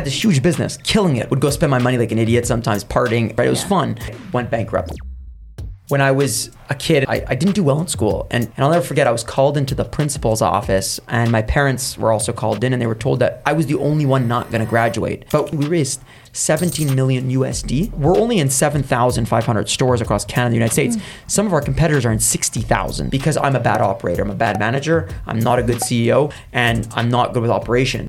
had this huge business, killing it. Would go spend my money like an idiot sometimes, partying. Right, it was fun. Went bankrupt. When I was a kid, I, I didn't do well in school. And, and I'll never forget, I was called into the principal's office, and my parents were also called in, and they were told that I was the only one not going to graduate. But we raised 17 million USD. We're only in 7,500 stores across Canada and the United States. Mm. Some of our competitors are in 60,000 because I'm a bad operator. I'm a bad manager. I'm not a good CEO, and I'm not good with operation.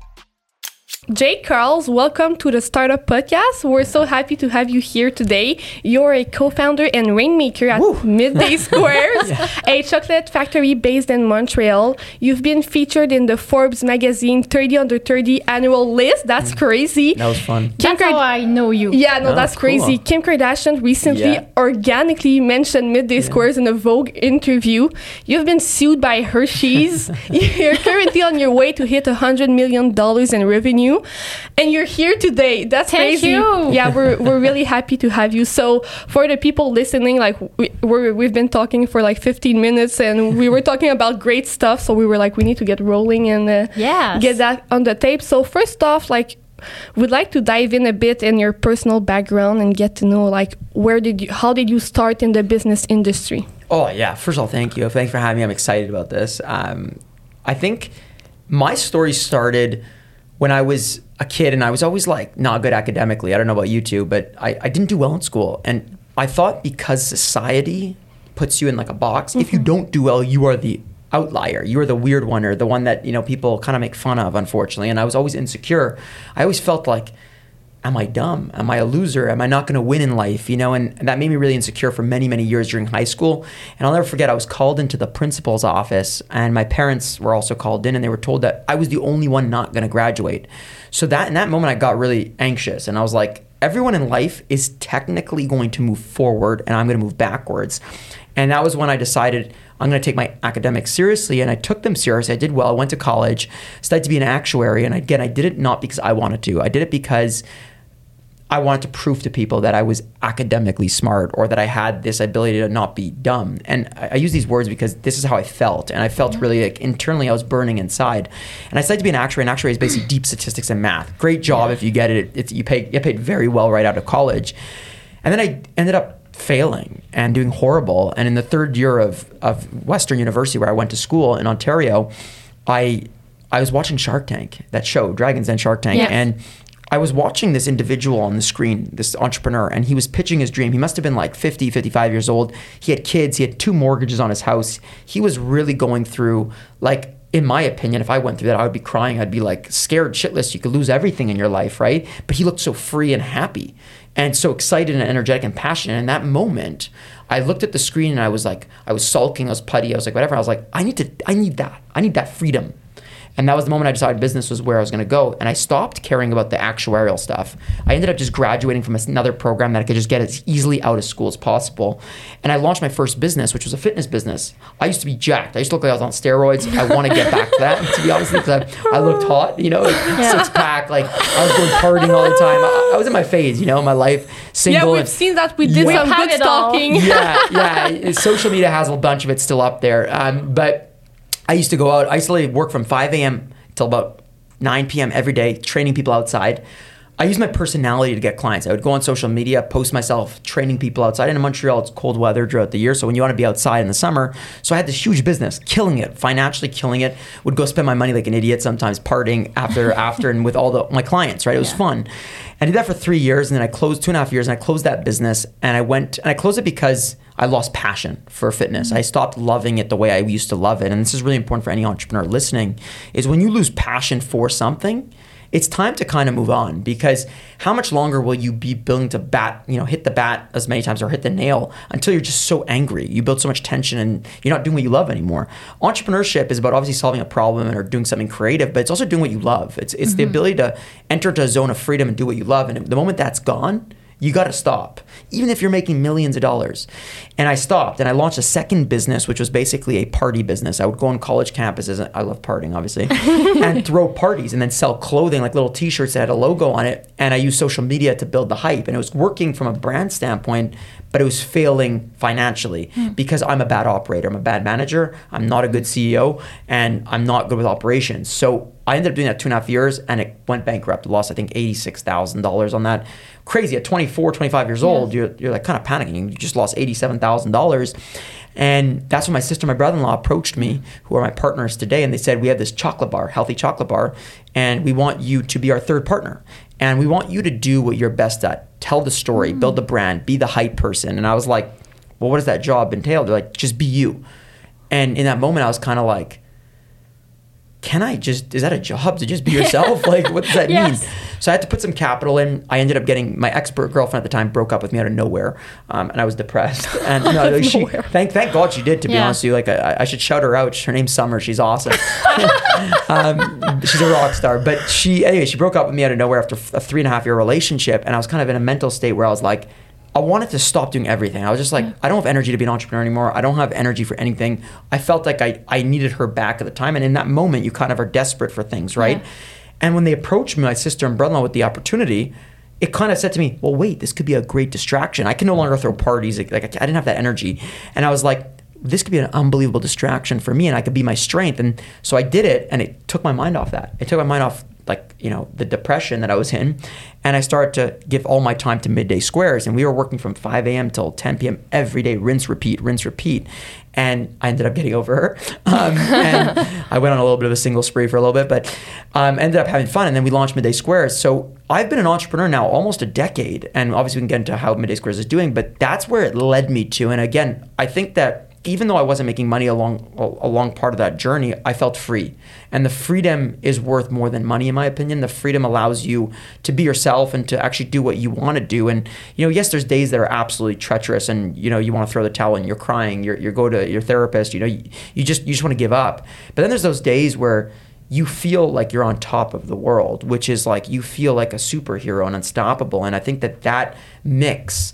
Jake Karls, welcome to the Startup Podcast. We're so happy to have you here today. You're a co-founder and rainmaker at Woo. Midday Squares, a chocolate factory based in Montreal. You've been featured in the Forbes magazine 30 under 30 annual list. That's crazy. Mm. That was fun. Kim That's Kard- how I know you. yeah, no, Oh, that's cool. crazy. Kim Kardashian recently Yeah. organically mentioned Midday Squares in a Vogue interview. You've been sued by Hershey's. you're currently on your way to hit $100 million in revenue. And you're here today. That's Thank crazy. you. Yeah, we're, we're really happy to have you. So, for the people listening, like, we, we're, we've been talking for like 15 minutes and we were talking about great stuff. So, we were like, we need to get rolling and uh, Yes. get that on the tape. So first off, like we'd like to dive in a bit in your personal background and get to know like where did you how did you start in the business industry? Oh yeah. First of all, thank you. Thanks for having me. I'm excited about this. Um, I think my story started when I was a kid, and I was always like not good academically. I don't know about you two, but I, I didn't do well in school, and I thought because society puts you in like a box, if you mm-hmm. don't do well, you are the outlier. You are the weird one, or the one that you know people kind of make fun of. Unfortunately, and I was always insecure. I always felt like am I dumb? Am I a loser? Am I not going to win in life? You know, and, that made me really insecure for many, many years during high school. And I'll never forget, I was called into the principal's office, and my parents were also called in, and they were told that I was the only one not going to graduate. So that in that moment, I got really anxious, and I was like, everyone in life is technically going to move forward, and I'm going to move backwards. And that was when I decided I'm going to take my academics seriously, and I took them seriously. I did well. I went to college, studied to be an actuary, and again, I did it not because I wanted to. I did it because I wanted to prove to people that I was academically smart or that I had this ability to not be dumb. And I, I use these words because this is how I felt. And I felt really like internally I was burning inside. And I decided to be an actuary. And actuary is basically deep statistics and math. Great job if you get it. It's, you, pay, you get paid very well right out of college. And then I ended up failing and doing horrible. And in the third year of, of Western University, where I went to school in Ontario, I I was watching Shark Tank, that show, Dragons and Shark Tank, and I was watching this individual on the screen, this entrepreneur, and he was pitching his dream. He must have been like 50, 55 years old. He had kids, he had two mortgages on his house. He was really going through, like, in my opinion, if I went through that, I would be crying. I'd be like scared shitless. You could lose everything in your life, right? But he looked so free and happy and so excited and energetic and passionate. And in that moment, I looked at the screen and I was like, I was sulking, I was putty, I was like, whatever. I was like, I need to, I need that. I need that freedom. And that was the moment I decided business was where I was going to go. And I stopped caring about the actuarial stuff. I ended up just graduating from another program that I could just get as easily out of school as possible. And I launched my first business, which was a fitness business. I used to be jacked. I used to look like I was on steroids. I want to get back to that, to be honest, because I, I looked hot, you know, like six pack. Like I was going partying all the time. I, I was in my phase, you know, in my life, single. Yeah, we've and- seen that we did We some good it stalking. yeah, yeah. Social media has a bunch of it still up there. Um, but I used to go out. I used to work from 5 a.m. till about 9 p.m. every day, training people outside. I use my personality to get clients. I would go on social media, post myself training people outside. And in Montreal, it's cold weather throughout the year. So when you want to be outside in the summer, so I had this huge business, killing it, financially killing it. Would go spend my money like an idiot sometimes, partying after after and with all the my clients. Right, it was fun. I did that for three years, and then I closed two and a half years, and I closed that business. And I went and I closed it because I lost passion for fitness. I stopped loving it the way I used to love it. And this is really important for any entrepreneur listening: is when you lose passion for something it's time to kind of move on because how much longer will you be willing to bat, you know, hit the bat as many times or hit the nail until you're just so angry? You build so much tension and you're not doing what you love anymore. Entrepreneurship is about obviously solving a problem or doing something creative, but it's also doing what you love. It's it's the mm-hmm. ability to enter into a zone of freedom and do what you love. And the moment that's gone, you got to stop, even if you're making millions of dollars. And I stopped and I launched a second business, which was basically a party business. I would go on college campuses, I love partying, obviously, and throw parties and then sell clothing, like little t shirts that had a logo on it. And I used social media to build the hype. And it was working from a brand standpoint, but it was failing financially hmm. because I'm a bad operator. I'm a bad manager. I'm not a good CEO and I'm not good with operations. So I ended up doing that two and a half years and it went bankrupt. Lost, I think, $86,000 on that. Crazy. At 24, 25 years old, you're, you're like kind of panicking. You just lost $87,000. And that's when my sister my brother in law approached me, who are my partners today, and they said, We have this chocolate bar, healthy chocolate bar, and we want you to be our third partner. And we want you to do what you're best at tell the story, mm. build the brand, be the hype person. And I was like, Well, what does that job entail? They're like, Just be you. And in that moment, I was kind of like, can I just, is that a job to just be yourself? like, what does that Yes. mean? So I had to put some capital in. I ended up getting my expert girlfriend at the time broke up with me out of nowhere, um, and I was depressed. And no, like, she, thank thank God she did. To be Yeah. honest with you, like I, I should shout her out. Her name's Summer. She's awesome. um, she's a rock star. But she anyway, she broke up with me out of nowhere after a three and a half year relationship, and I was kind of in a mental state where I was like. I wanted to stop doing everything. I was just like, mm. I don't have energy to be an entrepreneur anymore. I don't have energy for anything. I felt like I, I needed her back at the time. And in that moment, you kind of are desperate for things, right? Yeah. And when they approached me, my sister and brother in law, with the opportunity, it kind of said to me, well, wait, this could be a great distraction. I can no longer throw parties. Like, like, I didn't have that energy. And I was like, this could be an unbelievable distraction for me and I could be my strength. And so I did it and it took my mind off that. It took my mind off like, you know, the depression that I was in. And I started to give all my time to midday squares. And we were working from 5 a.m. till 10 p.m. every day, rinse, repeat, rinse, repeat. And I ended up getting over her. Um, and I went on a little bit of a single spree for a little bit, but um, ended up having fun. And then we launched Midday Squares. So I've been an entrepreneur now almost a decade. And obviously, we can get into how Midday Squares is doing, but that's where it led me to. And again, I think that even though I wasn't making money along along part of that journey, I felt free. And the freedom is worth more than money in my opinion. The freedom allows you to be yourself and to actually do what you want to do. And you know, yes, there's days that are absolutely treacherous and you know, you want to throw the towel and you're crying, you're you go to your therapist, you know, you, you just you just want to give up. But then there's those days where you feel like you're on top of the world, which is like you feel like a superhero and unstoppable. And I think that that mix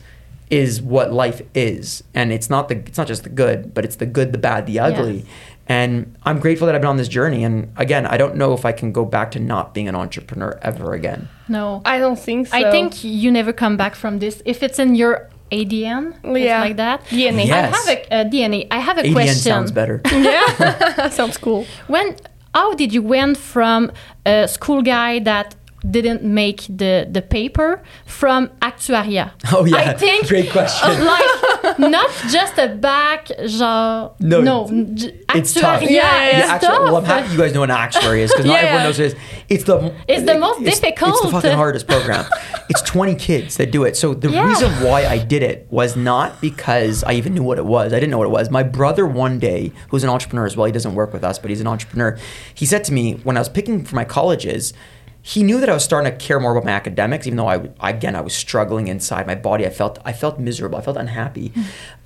is what life is and it's not the it's not just the good but it's the good the bad the ugly Yes. and i'm grateful that i've been on this journey and again i don't know if i can go back to not being an entrepreneur ever again No. I don't think so. I think you never come back from this. If it's in your ADN, Yeah. like that. DNA. I Yes. have a uh, DNA. I have a adn question. sounds better yeah, sounds cool. When how did you went from a school guy that didn't make the the paper from actuaria? oh yeah I think great question uh, like not just a back genre No, no it's actua- tough. yeah, Yeah, yeah, it's Yeah, actually, well, I'm tough. happy you guys know what an actuary is because not everyone yeah. knows what it is. It's the It's the most difficult It's the fucking hardest program. it's 20 kids that do it. So the Yeah. reason why I did it was not because I even knew what it was. I didn't know what it was. My brother one day, who's an entrepreneur as well, he doesn't work with us, but he's an entrepreneur. He said to me when I was picking for my colleges. He knew that I was starting to care more about my academics, even though I again I was struggling inside my body. I felt I felt miserable. I felt unhappy.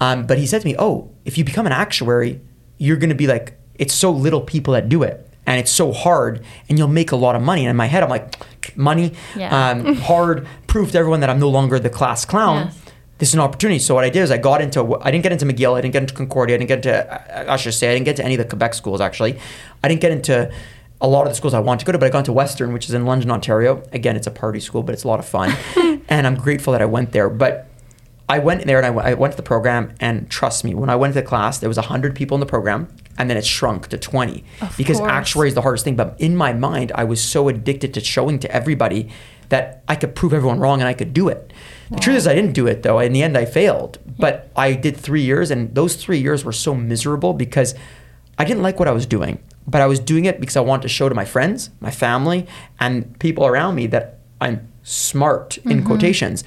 Um, but he said to me, "Oh, if you become an actuary, you're going to be like it's so little people that do it, and it's so hard, and you'll make a lot of money." And in my head, I'm like, "Money, Yeah. um, hard, proof to everyone that I'm no longer the class clown." Yes. This is an opportunity. So what I did is I got into I didn't get into McGill, I didn't get into Concordia, I didn't get into I should say I didn't get to any of the Quebec schools actually. I didn't get into a lot of the schools I want to go to, but I got into Western, which is in London, Ontario. Again, it's a party school, but it's a lot of fun, and I'm grateful that I went there. But I went there and I went- I went to the program, and trust me, when I went to the class, there was 100 people in the program, and then it shrunk to 20 Of because course. actuary is the hardest thing. But in my mind, I was so addicted to showing to everybody that I could prove everyone wrong and I could do it. The truth is, I didn't do it though. In the end, I failed. But I did three years, and those three years were so miserable because I didn't like what I was doing. But I was doing it because I wanted to show to my friends, my family, and people around me that I'm smart in mm-hmm. quotations.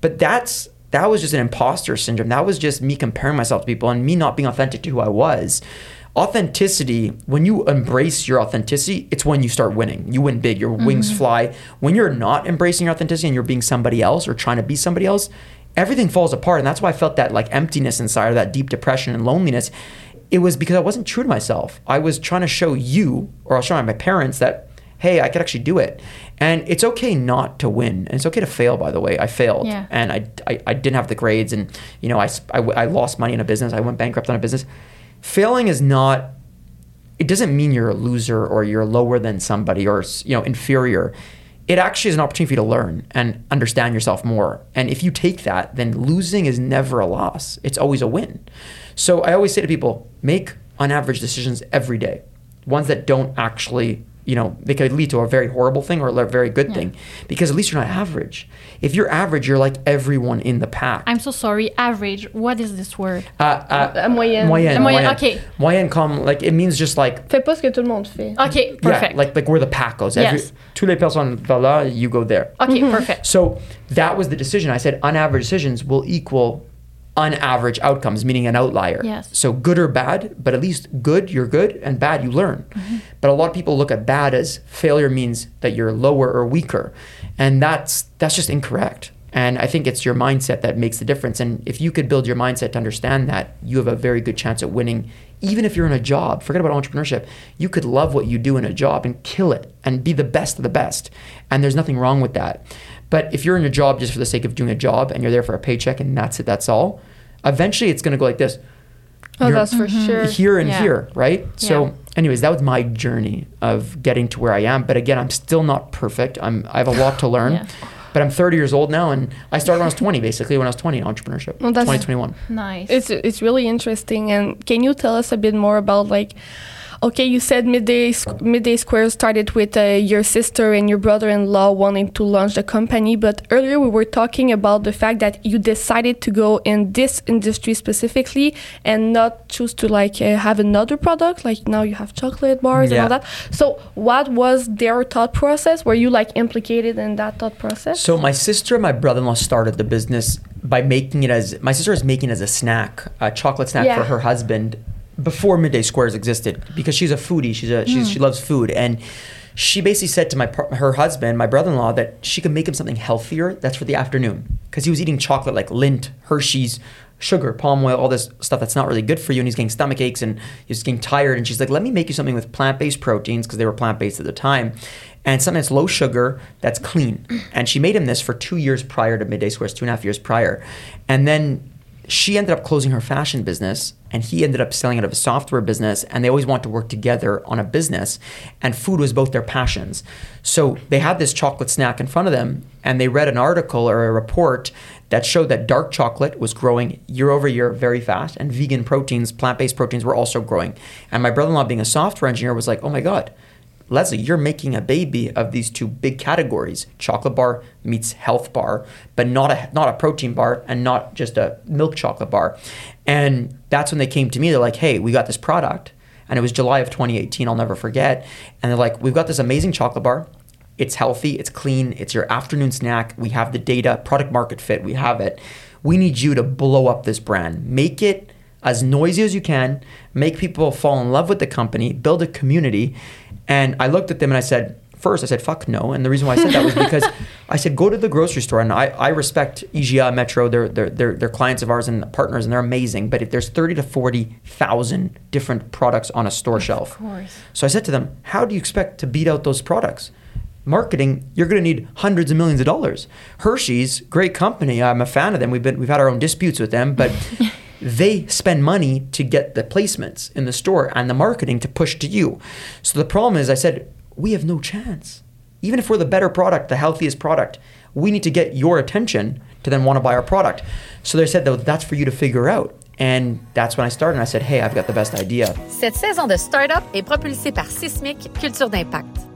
But that's that was just an imposter syndrome. That was just me comparing myself to people and me not being authentic to who I was. Authenticity, when you embrace your authenticity, it's when you start winning. You win big, your wings mm-hmm. fly. When you're not embracing your authenticity and you're being somebody else or trying to be somebody else, everything falls apart. And that's why I felt that like emptiness inside or that deep depression and loneliness. It was because I wasn't true to myself. I was trying to show you, or I was showing my parents that, hey, I could actually do it. And it's okay not to win. And it's okay to fail, by the way. I failed. Yeah. And I, I, I didn't have the grades. And, you know, I, I, I lost money in a business. I went bankrupt on a business. Failing is not it doesn't mean you're a loser or you're lower than somebody or you know inferior it actually is an opportunity for you to learn and understand yourself more and if you take that then losing is never a loss it's always a win so i always say to people make on average decisions every day ones that don't actually you know, they could lead to a very horrible thing or a very good thing because at least you're not average. If you're average, you're like everyone in the pack. I'm so sorry. Average. What is this word? uh, uh, La moyenne. moyenne, moyenne, moyenne. okay. Moyenne, comme, like, it means just like, Fais pas ce que tout le monde fait. Okay, perfect. yeah, like, like where the pack goes. Every, Yes. tous les personnes va là, you go there. okay, perfect. So that was the decision. I said unaverage decisions will equal unaverage outcomes, meaning an outlier. Yes. So good or bad, but at least good, you're good, and bad, you learn. Mm-hmm. But a lot of people look at bad as failure means that you're lower or weaker, and that's that's just incorrect. And I think it's your mindset that makes the difference. And if you could build your mindset to understand that, you have a very good chance at winning. Even if you're in a job, forget about entrepreneurship. You could love what you do in a job and kill it and be the best of the best. And there's nothing wrong with that. But if you're in a job just for the sake of doing a job and you're there for a paycheck and that's it, that's all, eventually it's going to go like this Oh, You're- that's for mm-hmm. sure. here and Yeah. here, right? So, anyways, that was my journey of getting to where I am. But again, I'm still not perfect. I'm I have a lot to learn. Yeah. But I'm 30 years old now, and I started when I was 20, basically when I was 20 in entrepreneurship. Well, that's- 2021. Nice. It's it's really interesting. And can you tell us a bit more about like, okay, you said midday midday square started with uh, your sister and your brother-in-law wanting to launch the company, but earlier we were talking about the fact that you decided to go in this industry specifically and not choose to like uh, have another product. Like now you have chocolate bars and all that. So what was their thought process? Were you like implicated in that thought process? So my sister and my brother-in-law started the business by making it as my sister is making it as a snack, a chocolate snack Yeah. for her husband before Midday Squares existed because she's a foodie. She's a she's, she mm. loves food and she basically said to my her husband, my brother-in-law, that she could make him something healthier. That's for the afternoon because he was eating chocolate like Lindt, Hershey's, sugar, palm oil, all this stuff that's not really good for you, and he's getting stomach aches and he's getting tired. And she's like, "Let me make you something with plant-based proteins because they were plant-based at the time." And something that's low sugar, that's clean. And she made him this for two years prior to Midday Squares, two and a half years prior. And then she ended up closing her fashion business and he ended up selling out of a software business and they always want to work together on a business and food was both their passions. So they had this chocolate snack in front of them and they read an article or a report that showed that dark chocolate was growing year over year very fast and vegan proteins plant-based proteins were also growing. And my brother-in-law being a software engineer was like oh my god Leslie, you're making a baby of these two big categories: chocolate bar meets health bar, but not a not a protein bar and not just a milk chocolate bar. And that's when they came to me. They're like, "Hey, we got this product," and it was July of 2018. I'll never forget. And they're like, "We've got this amazing chocolate bar. It's healthy. It's clean. It's your afternoon snack. We have the data, product market fit. We have it. We need you to blow up this brand. Make it." as noisy as you can, make people fall in love with the company, build a community. And I looked at them and I said, first, I said, fuck no. And the reason why I said that was because I said, go to the grocery store. And I, I respect IGA, Metro, they're, they're, they're, they're clients of ours and partners, and they're amazing. But if there's 30 to 40,000 different products on a store shelf. course. So I said to them, how do you expect to beat out those products? Marketing, you're going to need hundreds of millions of dollars. Hershey's, great company. I'm a fan of them. We've been we've had our own disputes with them, but they spend money to get the placements in the store and the marketing to push to you. So the problem is, I said, we have no chance. Even if we're the better product, the healthiest product, we need to get your attention to then want to buy our product. So they said, though, that's for you to figure out. And that's when I started. And I said, hey, I've got the best idea. Cette saison de Startup est propulsée par Sismic Culture d'Impact.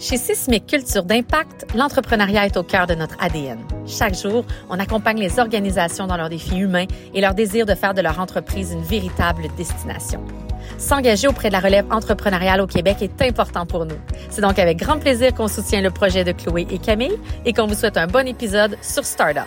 Chez Sismic Culture d'Impact, l'entrepreneuriat est au cœur de notre ADN. Chaque jour, on accompagne les organisations dans leurs défis humains et leur désir de faire de leur entreprise une véritable destination. S'engager auprès de la relève entrepreneuriale au Québec est important pour nous. C'est donc avec grand plaisir qu'on soutient le projet de Chloé et Camille et qu'on vous souhaite un bon épisode sur Startup.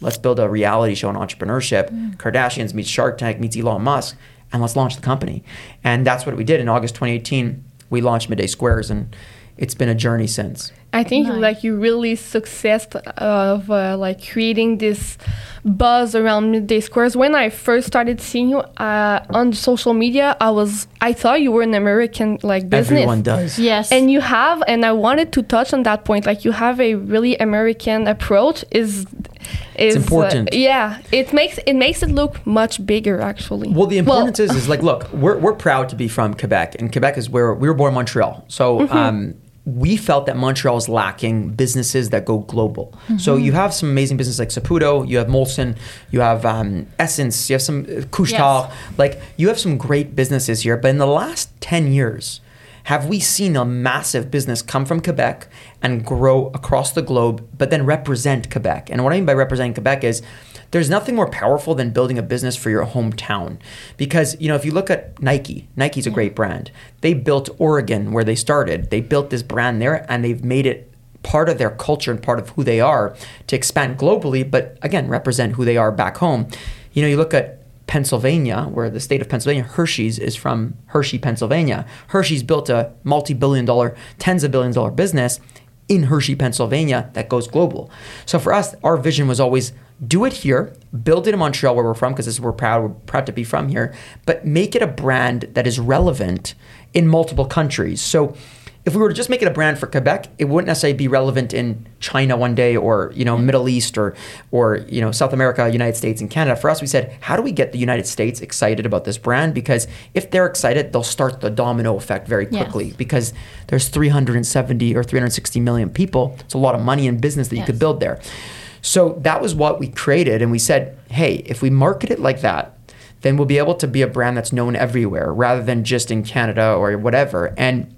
let's build a reality show on entrepreneurship. Kardashians meets Shark Tank meets Elon Musk, and let's launch the company. And that's what we did in August 2018. We launched Midday Squares, and it's been a journey since. I think Nice. like you really success of uh, like creating this buzz around midday squares. When I first started seeing you uh, on social media, I was I thought you were an American like business. Everyone does. Yes. And you have, and I wanted to touch on that point. Like you have a really American approach. Is is uh, important. yeah, it makes it makes it look much bigger actually. Well, the importance is, is like, look, we're, we're proud to be from Quebec, and Quebec is where we were born Montreal. So um, we felt that Montreal is lacking businesses that go global. So you have some amazing businesses like Saputo, you have Molson, you have um, SSENSE, you have some uh, Couche-Tard. Like you have some great businesses here, but in the last ten years, have we seen a massive business come from Quebec and grow across the globe, but then represent Quebec? And what I mean by representing Quebec is there's nothing more powerful than building a business for your hometown. Because, you know, if you look at Nike, Nike's a mm. great brand. They built Oregon where they started. They built this brand there and they've made it part of their culture and part of who they are to expand globally, but again, represent who they are back home. You know, you look at Pennsylvania, where the state of Pennsylvania, Hershey's is from Hershey, Pennsylvania. Hershey's built a multi billion dollar, tens of billions dollar business in Hershey, Pennsylvania that goes global. So for us, our vision was always do it here, build it in Montreal where we're from because we're proud we're proud to be from here, but make it a brand that is relevant in multiple countries. So if we were to just make it a brand for Quebec, it wouldn't necessarily be relevant in China one day or you know Middle East or or you know South America, United States, and Canada. For us, we said, how do we get the United States excited about this brand? Because if they're excited, they'll start the domino effect very quickly. Yes. Because there's 370 or 360 million people. It's a lot of money in business that you could build there. So that was what we created, and we said, hey, if we market it like that, then we'll be able to be a brand that's known everywhere rather than just in Canada or whatever. And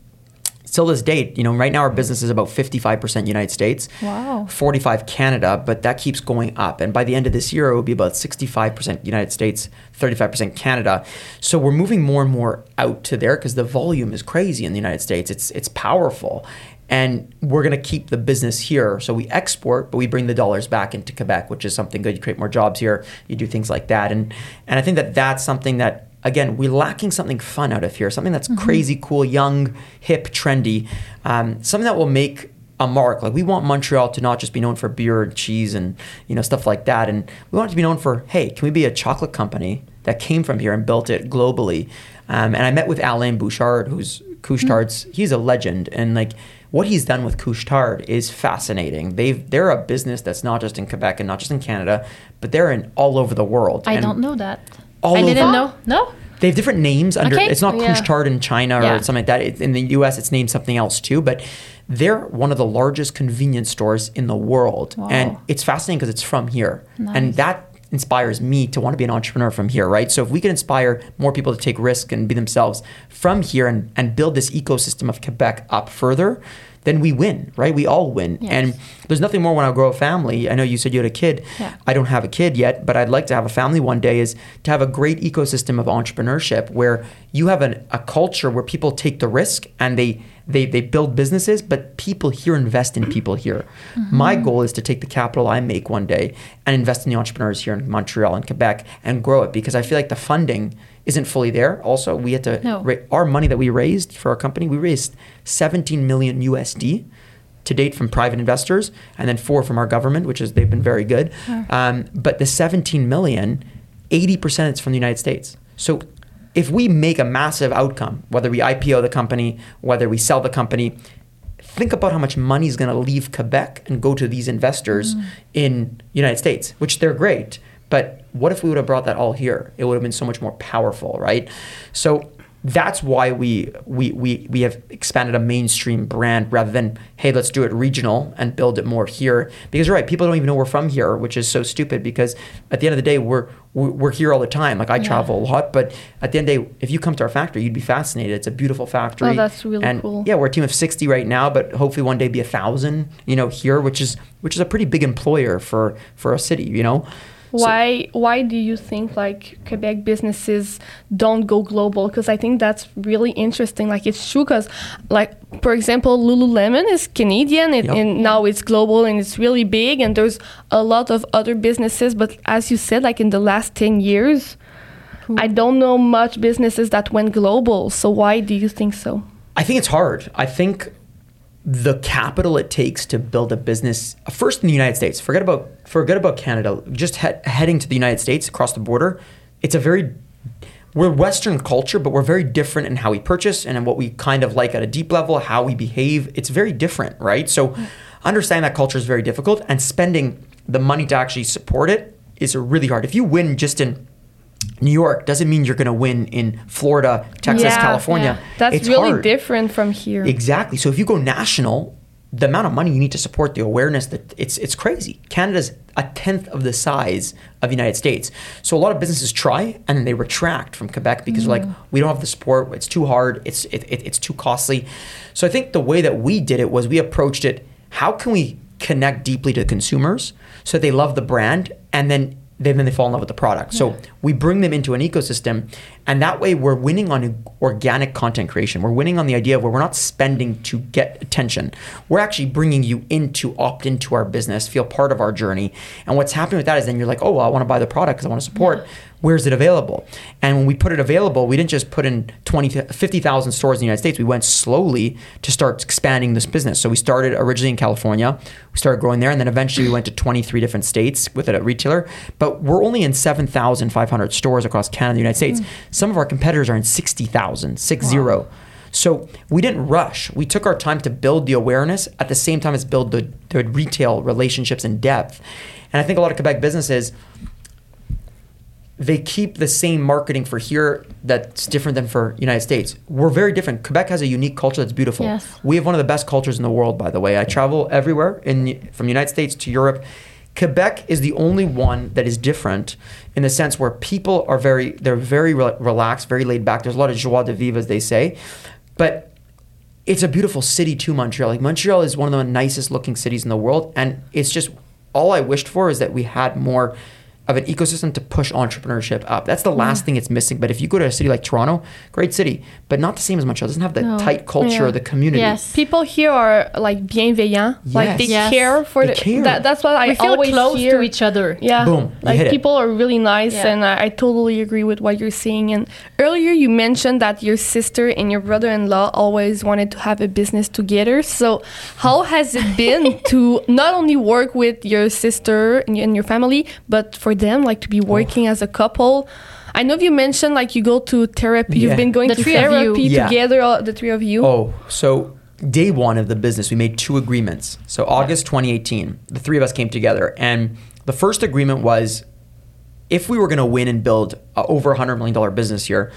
still this date, you know, right now our business is about 55% United States, Wow. 45 Canada, but that keeps going up. And by the end of this year, it will be about 65% United States, 35% Canada. So we're moving more and more out to there because the volume is crazy in the United States. It's it's powerful. And we're going to keep the business here. So we export, but we bring the dollars back into Quebec, which is something good. You create more jobs here. You do things like that. And and I think that that's something that again, we're lacking something fun out of here, something that's crazy cool, young, hip, trendy, um, something that will make a mark. Like we want Montreal to not just be known for beer and cheese and you know stuff like that, and we want it to be known for hey, can we be a chocolate company that came from here and built it globally? Um, and I met with Alain Bouchard, who's Couche-Tard's. He's a legend, and like what he's done with Couche-Tard is fascinating. They've they're a business that's not just in Quebec and not just in Canada, but they're in all over the world. I And don't know that. all I didn't know. No. they have different names under. Okay. It's not Yeah. Couche-Tard in China or Yeah. something like that. It, in the U.S., it's named something else too. But they're one of the largest convenience stores in the world, Wow. and it's fascinating because it's from here, and that inspires me to want to be an entrepreneur from here, right? So if we can inspire more people to take risk and be themselves from here and, and build this ecosystem of Quebec up further, then we win, right? We all win. Yes. And there's nothing more when I grow a family. I know you said you had a kid. Yeah. I don't have a kid yet, but I'd like to have a family one day is to have a great ecosystem of entrepreneurship where you have an, a culture where people take the risk and they, they, they build businesses, but people here invest in people here. My goal is to take the capital I make one day and invest in the entrepreneurs here in Montreal and Quebec and grow it because I feel like the funding isn't fully there. Also, we had to, No. ra- our money that we raised for our company, we raised 17 million USD to date from private investors, and then four from our government, which is they've been very good. Um, but the 17 million, 80% is from the United States. So if we make a massive outcome, whether we IPO the company, whether we sell the company, think about how much money is going to leave Quebec and go to these investors mm-hmm. in United States, which they're great. But what if we would have brought that all here? It would have been so much more powerful, right? So that's why we we we we have expanded a mainstream brand rather than hey let's do it regional and build it more here. Because you're right people don't even know we're from here which is so stupid because at the end of the day we're we're here all the time. Like I Yeah. travel a lot but at the end of the day if you come to our factory you'd be fascinated. It's a beautiful factory. Oh, that's really and cool. yeah we're a team of 60 right now but hopefully one day be a thousand you know here which is which is a pretty big employer for for a city you know So- Why why do you think like Quebec businesses don't go global? Because I think that's really interesting. Like it's true because like for example, Lululemon is Canadian and, Yep. and now it's global and it's really big and there's a lot of other businesses. But as you said, like in the last ten years, hmm. I don't know much businesses that went global. So why do you think so? I think it's hard. I think the capital it takes to build a business first in the United States. Forget about forget about Canada. Just he- heading to the United States across the border. It's a very we're Western culture, but we're very different in how we purchase and in what we kind of like at a deep level, how we behave. It's very different, right? So, understanding that culture is very difficult, and spending the money to actually support it is really hard. If you win just in New York, doesn't mean you're going to win in Florida, Texas, Yeah, California. yeah. That's It's really hard. different from here. Exactly. So if you go national, the amount of money you need to support the awareness that it's it's crazy. Canada's a tenth of the size of the United States. So a lot of businesses try and then they retract from Quebec because they're like, mm. we don't have the support. It's too hard. It's it, it, it's too costly. So I think the way that we did it was we approached it. How can we connect deeply to consumers so they love the brand and then then they fall in love with the product. So we bring them into an ecosystem, and that way we're winning on organic content creation. We're winning on the idea of where we're not spending to get attention. We're actually bringing you in to opt into our business, feel part of our journey. And what's happening with that is then you're like, oh, well, I want to buy the product because I want to support. Where's it available? And when we put it available, we didn't just put in 20, 50,000 stores in the United States. We went slowly to start expanding this business. So we started originally in California. We started growing there, and then eventually we went to 23 different states with a retailer. But we're only in 7,500 stores across Canada and the United States. Mm. Some of our competitors are in 60,000, six zero. So we didn't rush. We took our time to build the awareness at the same time as build the, the retail relationships in depth. And I think a lot of Quebec businesses they keep the same marketing for here that's different than for United States. We're very different. Quebec has a unique culture that's beautiful. Yes. We have one of the best cultures in the world, by the way. I travel everywhere in from the United States to Europe. Quebec is the only one that is different in the sense where people are very they're very re- relaxed, very laid back. There's a lot of joie de vivre, as they say, but it's a beautiful city too. Montreal, like Montreal, is one of the nicest looking cities in the world, and it's just all I wished for is that we had more of an ecosystem to push entrepreneurship up. That's the last thing it's missing. But if you go to a city like Toronto, great city, but not the same as Montreal. It doesn't have the No. tight culture, Yeah. the community. Yes. People here are like bienveillant, like they Yes. care for They the. care. That, that's what I we feel always close hear. to each other. Yeah. Boom. You Like hit it. people are really nice, Yeah. and I, I totally agree with what you're saying. And earlier you mentioned that your sister and your brother-in-law always wanted to have a business together. So how has it been to not only work with your sister and, and your family, but for them like to be Oh. working as a couple? I know you mentioned like you go to therapy. You've been going The to three of you. therapy Yeah. together, all, the three of you. Oh, so day one of the business, we made two agreements. So August 2018, the three of us came together, and the first agreement was if we were going to win and build a over a hundred million dollar business here,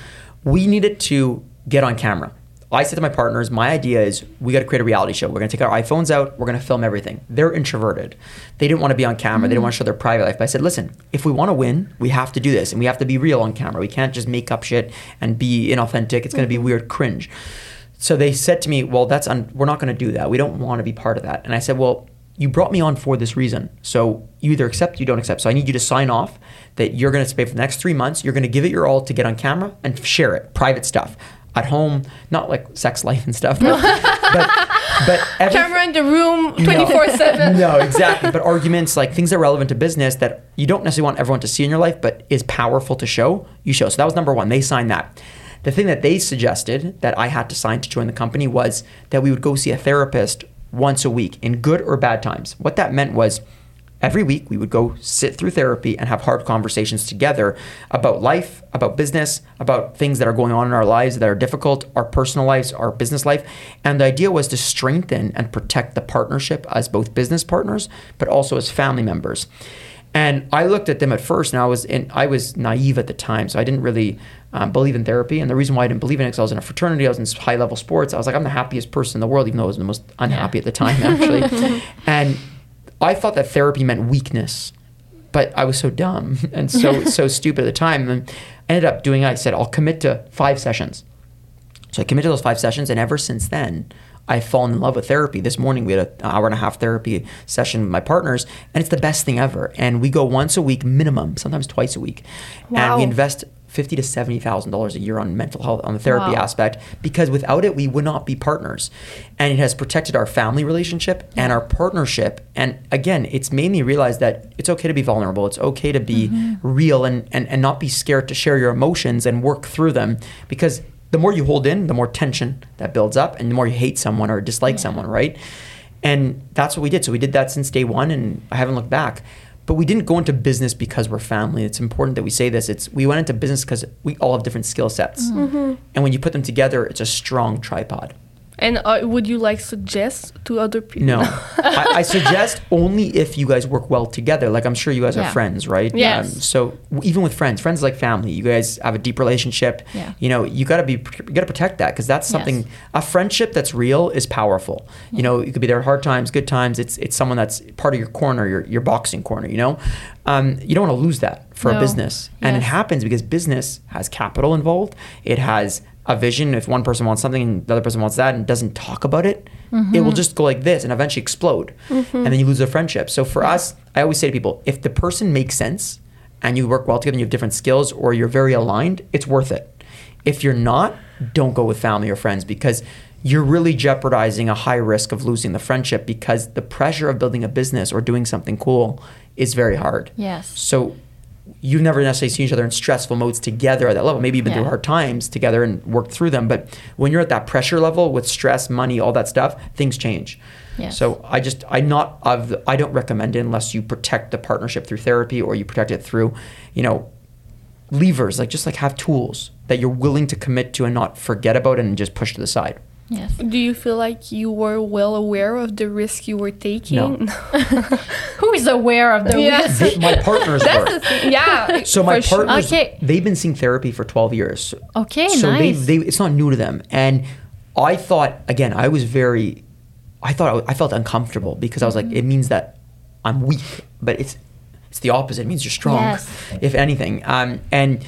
we needed to get on camera. I said to my partners, my idea is we got to create a reality show. We're going to take our iPhones out. We're going to film everything. They're introverted. They didn't want to be on camera. They didn't want to mm. show their private life. But I said, listen, if we want to win, we have to do this, and we have to be real on camera. We can't just make up shit and be inauthentic. It's going to be mm-hmm. weird, cringe. So they said to me, well, that's un- we're not going to do that. We don't want to be part of that. And I said, well, you brought me on for this reason. So you either accept, you don't accept. So I need you to sign off that you're going to stay for the next three months. You're going to give it your all to get on camera and share it, private stuff at home, not like sex life and stuff, but but, but every- Camera in the room, twenty four seven. no, exactly. But arguments like things that are relevant to business that you don't necessarily want everyone to see in your life, but is powerful to show, you show. So that was number one. They signed that. The thing that they suggested that I had to sign to join the company was that we would go see a therapist once a week in good or bad times. What that meant was every week we would go sit through therapy and have hard conversations together about life, about business, about things that are going on in our lives that are difficult, our personal lives, our business life. And the idea was to strengthen and protect the partnership as both business partners, but also as family members. And I looked at them at first, and I was in, I was naive at the time, so I didn't really um, believe in therapy. And the reason why I didn't believe in it, because I was in a fraternity, I was in high level sports. I was like, I'm the happiest person in the world, even though I was the most unhappy at the time, actually. and I thought that therapy meant weakness, but I was so dumb and so so stupid at the time. And I ended up doing. I said, I'll commit to five sessions. So I committed to those five sessions, and ever since then, I've fallen in love with therapy. This morning we had an hour and a half therapy session with my partners, and it's the best thing ever. And we go once a week minimum, sometimes twice a week, and we invest fifty to seventy thousand dollars a year on mental health on the therapy Wow. aspect because without it we would not be partners, and it has protected our family relationship and our partnership. And again, it's made me realize that it's okay to be vulnerable. It's okay to be mm-hmm. real and, and and not be scared to share your emotions and work through them because the more you hold in, the more tension that builds up, and the more you hate someone or dislike someone, right? And that's what we did. So we did that since day one, and I haven't looked back. But we didn't go into business because we're family. It's important that we say this. It's we went into business because we all have different skill sets, mm-hmm. Mm-hmm. and when you put them together, it's a strong tripod. And uh, would you like suggest to other people? No, I, I suggest only if you guys work well together. Like I'm sure you guys Yeah. are friends, right? Yes. so even with friends, friends like family. You guys have a deep relationship. Yeah. You know, you gotta be, you gotta protect that because that's something. A friendship that's real is powerful. You know, you could be there at hard times, good times. It's it's someone that's part of your corner, your your boxing corner. You know, um, you don't want to lose that for a No. business, and it happens because business has capital involved. It has a vision. If one person wants something and the other person wants that and doesn't talk about it, it will mm-hmm. just go like this and eventually explode. Mm-hmm. And then you lose a friendship. So for us, I always say to people, if the person makes sense and you work well together and you have different skills or you're very aligned, it's worth it. If you're not, don't go with family or friends because you're really jeopardizing a high risk of losing the friendship because the pressure of building a business or doing something cool is very hard. Yes. So you've never necessarily seen each other in stressful modes together at that level. Maybe you've been through hard times together and worked through them. But when you're at that pressure level with stress, money, all that stuff, things change. Yes. So I just I not of the, I don't recommend it unless you protect the partnership through therapy or you protect it through, you know, levers like just like have tools that you're willing to commit to and not forget about and just push to the side. Yes. Do you feel like you were well aware of the risk you were taking? No. Who is aware of the Yeah. risk? They- my partners That's were. Yeah. So my for sure. partners, Okay. they've been seeing therapy for 12 years. Okay, so nice. they, they, it's not new to them. And I thought, again, I was very, I thought I, I felt uncomfortable because I was Mm-hmm. like, it means that I'm weak, but it's, it's the opposite. It means you're strong, Yes. if anything. Um, and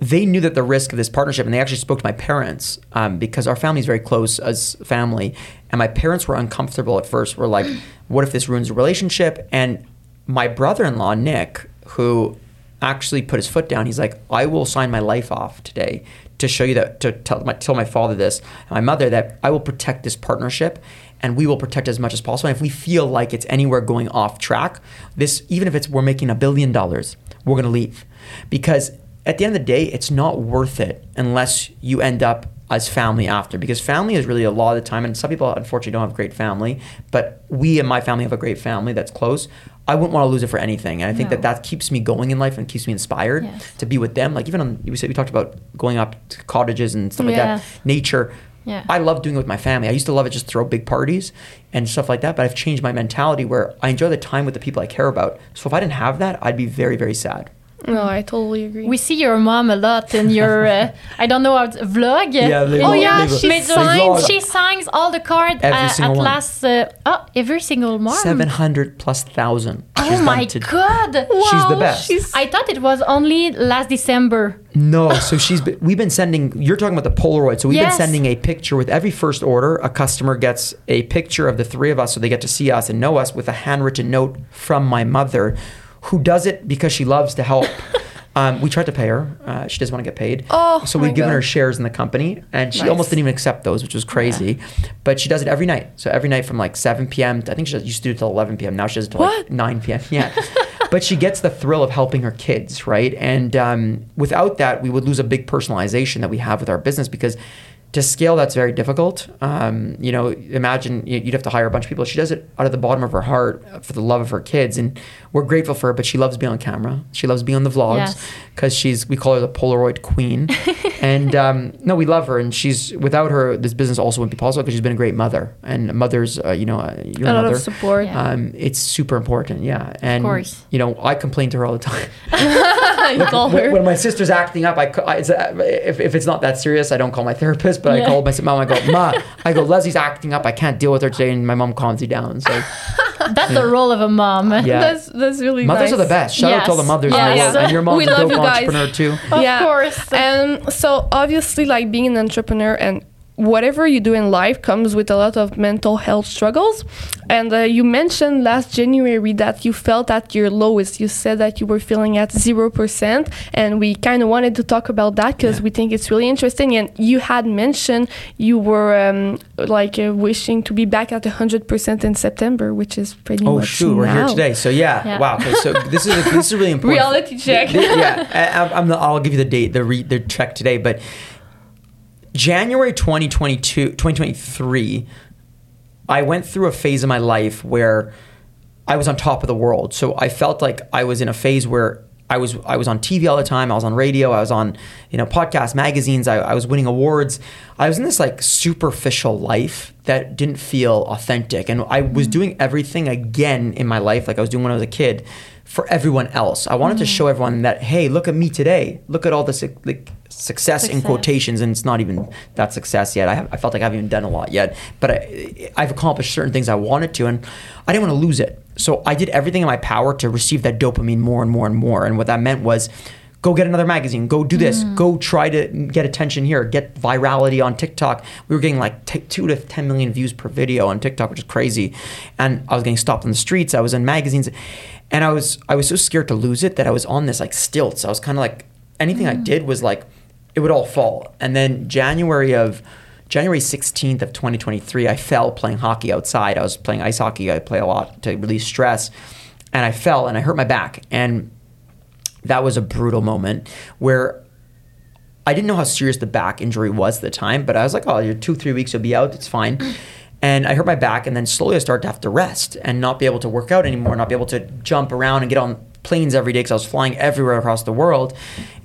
they knew that the risk of this partnership, and they actually spoke to my parents um, because our family is very close as family. And my parents were uncomfortable at first. Were like, what if this ruins the relationship? And my brother-in-law Nick, who actually put his foot down, he's like, I will sign my life off today to show you that to tell my, tell my father this and my mother that I will protect this partnership and we will protect as much as possible. And if we feel like it's anywhere going off track, this even if it's we're making a billion dollars, we're gonna leave because at the end of the day, it's not worth it unless you end up as family after because family is really a lot of the time and some people unfortunately don't have great family but we and my family have a great family that's close i wouldn't want to lose it for anything and i think No. that that keeps me going in life and keeps me inspired Yes. to be with them like even on we said we talked about going up to cottages and stuff like that nature Yeah. I love doing it with my family. I used to love it just throw big parties and stuff like that, but I've changed my mentality where I enjoy the time with the people I care about. So if I didn't have that, I'd be very, very sad. No, I totally agree. We see your mom a lot in your, uh, I don't know how vlog. Yeah, they oh vlog- yeah, they she they signs. She signs all the cards Every uh, at one. last. Uh, oh, every single mom. 700 plus thousand. Oh she's my done to- god! She's the best. she's- I thought it was only last December. No, so she's been, we've been sending. You're talking about the Polaroid. So we've Yes. been sending a picture with every first order. A customer gets a picture of the three of us, so they get to see us and know us with a handwritten note from my mother, who does it because she loves to help. Um, we tried to pay her. Uh, she doesn't want to get paid. Oh, so we've given God. her shares in the company, and she Nice. almost didn't even accept those, which was crazy. But she does it every night. So every night from like 7 p.m. to, I think she used to do it till 11 p.m. Now she does it till like 9 p.m. Yeah. but she gets the thrill of helping her kids, right? And um, without that, we would lose a big personalization that we have with our business because to scale, that's very difficult. Um, you know, imagine you'd have to hire a bunch of people. She does it out of the bottom of her heart for the love of her kids, and we're grateful for her. But she loves being on camera. She loves being on the vlogs Yes. because she's we call her the Polaroid Queen. and um, no, we love her, and she's without her, this business also wouldn't be possible because she's been a great mother. And mothers, uh, you know, uh, your a lot mother, of support. Yeah. um, it's super important, yeah. And course. you know, I complain to her all the time. I call when, her. when my sister's acting up, I, ca- I uh, if, if it's not that serious, I don't call my therapist, but I call my mom. I go, Ma, I go, Leslie's acting up. I can't deal with her today, and my mom calms you down. So That's the role of a mom. yeah, That's that's really mothers nice. are the best. Shout out to all the mothers, Yes. in the world. And your mom's We a love dope you guys. entrepreneur too. Of yeah. course. And so obviously, like being an entrepreneur and whatever you do in life comes with a lot of mental health struggles. And uh, you mentioned last January that you felt at your lowest. You said that you were feeling at zero percent, and we kind of wanted to talk about that because Yeah. we think it's really interesting. And you had mentioned you were um, like uh, wishing to be back at hundred percent in September, which is pretty Oh much shoot, we're here today. So yeah, Yeah. wow. Okay, so this is this is really important. Reality check. Yeah, I, I'm the, I'll give you the date, the re, the check today, but January 2022, 2023, I went through a phase of my life where I was on top of the world. So I felt like I was in a phase where I was I was on TV all the time. I was on radio. I was on you know podcasts, magazines. I, I was winning awards. I was in this like superficial life that didn't feel authentic, and I was doing everything again in my life like I was doing when I was a kid for everyone else. I wanted to mm. show everyone that hey, look at me today. Look at all this like success, in quotations, and it's not even that success yet. I, have, I felt like I haven't even done a lot yet, but I, I've accomplished certain things I wanted to, and I didn't want to lose it. So I did everything in my power to receive that dopamine more and more and more. And what that meant was go get another magazine, go do this, mm. go try to get attention here, get virality on TikTok. We were getting like t- two to 10 million views per video on TikTok, which is crazy. And I was getting stopped on the streets. I was in magazines. And I was I was so scared to lose it that I was on this like stilts. I was kind of like anything I mm. did was like it would all fall. And then January of January 16th of 2023, I fell playing hockey outside. I was playing ice hockey. I play a lot to release stress. And I fell and I hurt my back. And that was a brutal moment where I didn't know how serious the back injury was at the time, but I was like, oh, you're two, three weeks, you'll be out, it's fine. Mm. And I hurt my back, and then slowly I started to have to rest and not be able to work out anymore, not be able to jump around and get on planes every day because I was flying everywhere across the world.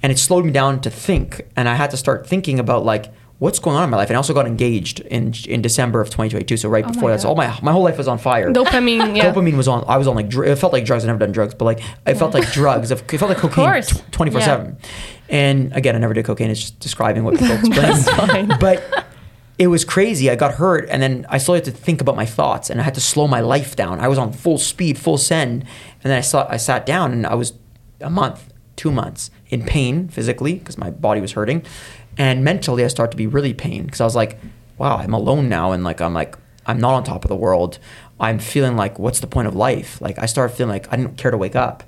And it slowed me down to think. And I had to start thinking about like, what's going on in my life? And I also got engaged in in December of 2022. So right before that, so all my my whole life was on fire. Dopamine, yeah. Dopamine was on. I was on like. It felt like drugs. I've never done drugs, but like it felt like drugs. It felt like cocaine twenty four seven. And again, I never did cocaine. It's just describing what people explain. fine. But it was crazy. I got hurt, and then I slowly had to think about my thoughts, and I had to slow my life down. I was on full speed, full send, and then I saw. I sat down, and I was a month, two months in pain physically because my body was hurting, and mentally I started to be really pain because I was like, wow, I'm alone now, and like I'm like I'm not on top of the world. I'm feeling like, what's the point of life? Like I started feeling like I didn't care to wake up,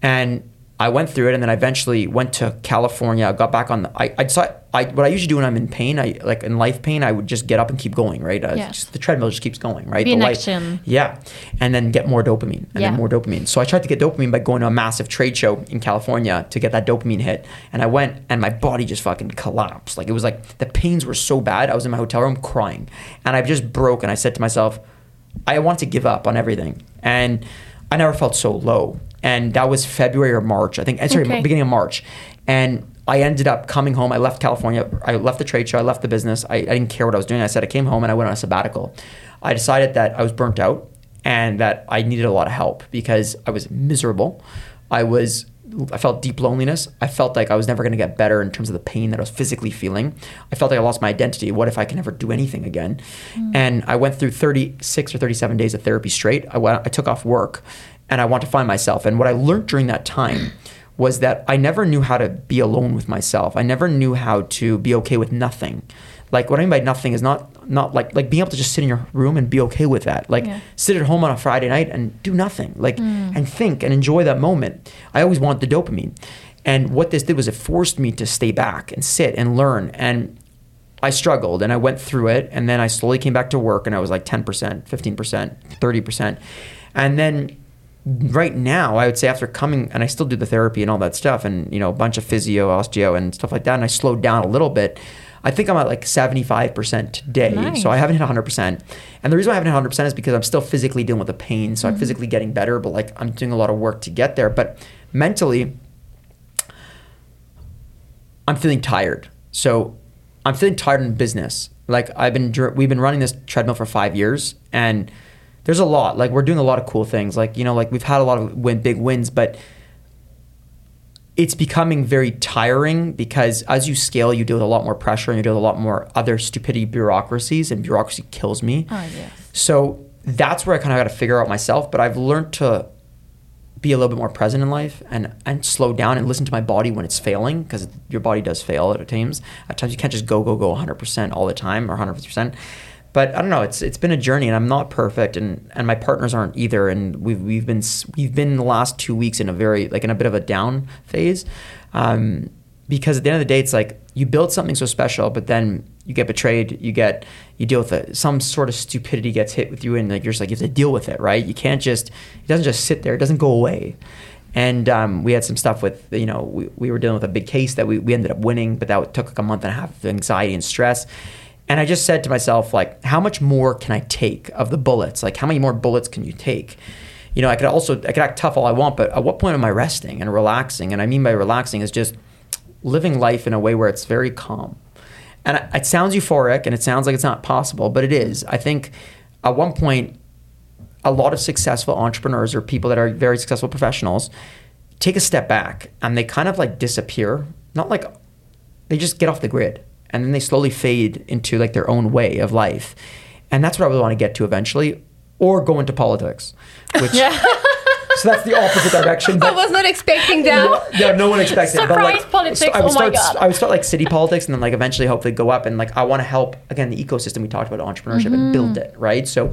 and I went through it, and then I eventually went to California. I got back on. The, I I decided, I what I usually do when I'm in pain, I like in life pain, I would just get up and keep going. Right, uh, Yes. just, the treadmill just keeps going. Right, Be The life- Yeah, and then get more dopamine, and Yeah. then more dopamine. So I tried to get dopamine by going to a massive trade show in California to get that dopamine hit, and I went, and my body just fucking collapsed. Like it was like the pains were so bad. I was in my hotel room crying, and I just broke. And I said to myself, I want to give up on everything. And I never felt so low. And that was February or March, I think. eh, Sorry, Okay. beginning of March. And I ended up coming home. I left California. I left the trade show. I left the business. I, I didn't care what I was doing. I said I came home and I went on a sabbatical. I decided that I was burnt out and that I needed a lot of help because I was miserable. I was I felt deep loneliness. I felt like I was never going to get better in terms of the pain that I was physically feeling. I felt like I lost my identity. What if I can never do anything again? And I went through 36 or 37 days of therapy straight. I, went, I took off work and I want to find myself. And what I learned during that time was that I never knew how to be alone with myself. I never knew how to be okay with nothing. Like what I mean by nothing is not not like like being able to just sit in your room and be okay with that. Like Yeah. sit at home on a Friday night and do nothing. Like mm. and think and enjoy that moment. I always wanted the dopamine. And what this did was it forced me to stay back and sit and learn. And I struggled and I went through it and then I slowly came back to work and I was like 10%, 15%, 30%. And then right now I would say after coming and I still do the therapy and all that stuff and you know a bunch of physio, osteo and stuff like that and I slowed down a little bit. I think I'm at like 75% today. Nice. So I haven't hit 100%. And the reason I haven't hit 100% is because I'm still physically dealing with the pain. So I'm mm-hmm. physically getting better, but like I'm doing a lot of work to get there. But mentally, I'm feeling tired. So I'm feeling tired in business. Like I've been, we've been running this treadmill for five years, and there's a lot. Like we're doing a lot of cool things. Like you know, like we've had a lot of win, big wins, but it's becoming very tiring because as you scale, you deal with a lot more pressure and you deal with a lot more other stupidity bureaucracies, and bureaucracy kills me. Oh, yes. So that's where I kind of got to figure out myself. But I've learned to be a little bit more present in life and and slow down and listen to my body when it's failing because your body does fail at times. At times you can't just go go go 100% all the time or 150%. But I don't know. It's it's been a journey, and I'm not perfect, and, and my partners aren't either. And we've we've been we've been the last two weeks in a very like in a bit of a down phase, um, because at the end of the day, it's like you build something so special, but then you get betrayed. You get you deal with it. Some sort of stupidity gets hit with you, and like you're just like you have to deal with it, right? You can't just it doesn't just sit there. It doesn't go away. And um, we had some stuff with, you know, we, we were dealing with a big case that we, we ended up winning, but that took like a month and a half of anxiety and stress. And I just said to myself, like, how much more can I take of the bullets? Like, how many more bullets can you take? you know, I could also I could act tough all I want, but at what point am I resting and relaxing? And I mean by relaxing is just living life in a way where it's very calm. And it- sounds euphoric and it sounds like it's not possible, but it is. I think at one point, a lot of successful entrepreneurs or people that are very successful professionals take a step back and they kind of like disappear. Not like they just get off the grid and then they slowly fade into like their own way of life. And that's what I would want to get to eventually, or go into politics, which so that's the opposite direction. I was not expecting that. yeah, no one expected. it. But Surprise like, politics, I would oh my start, God. I would start like city politics, and then like eventually, hopefully, go up and like I want to help again the ecosystem we talked about entrepreneurship and build Mm-hmm. it right. So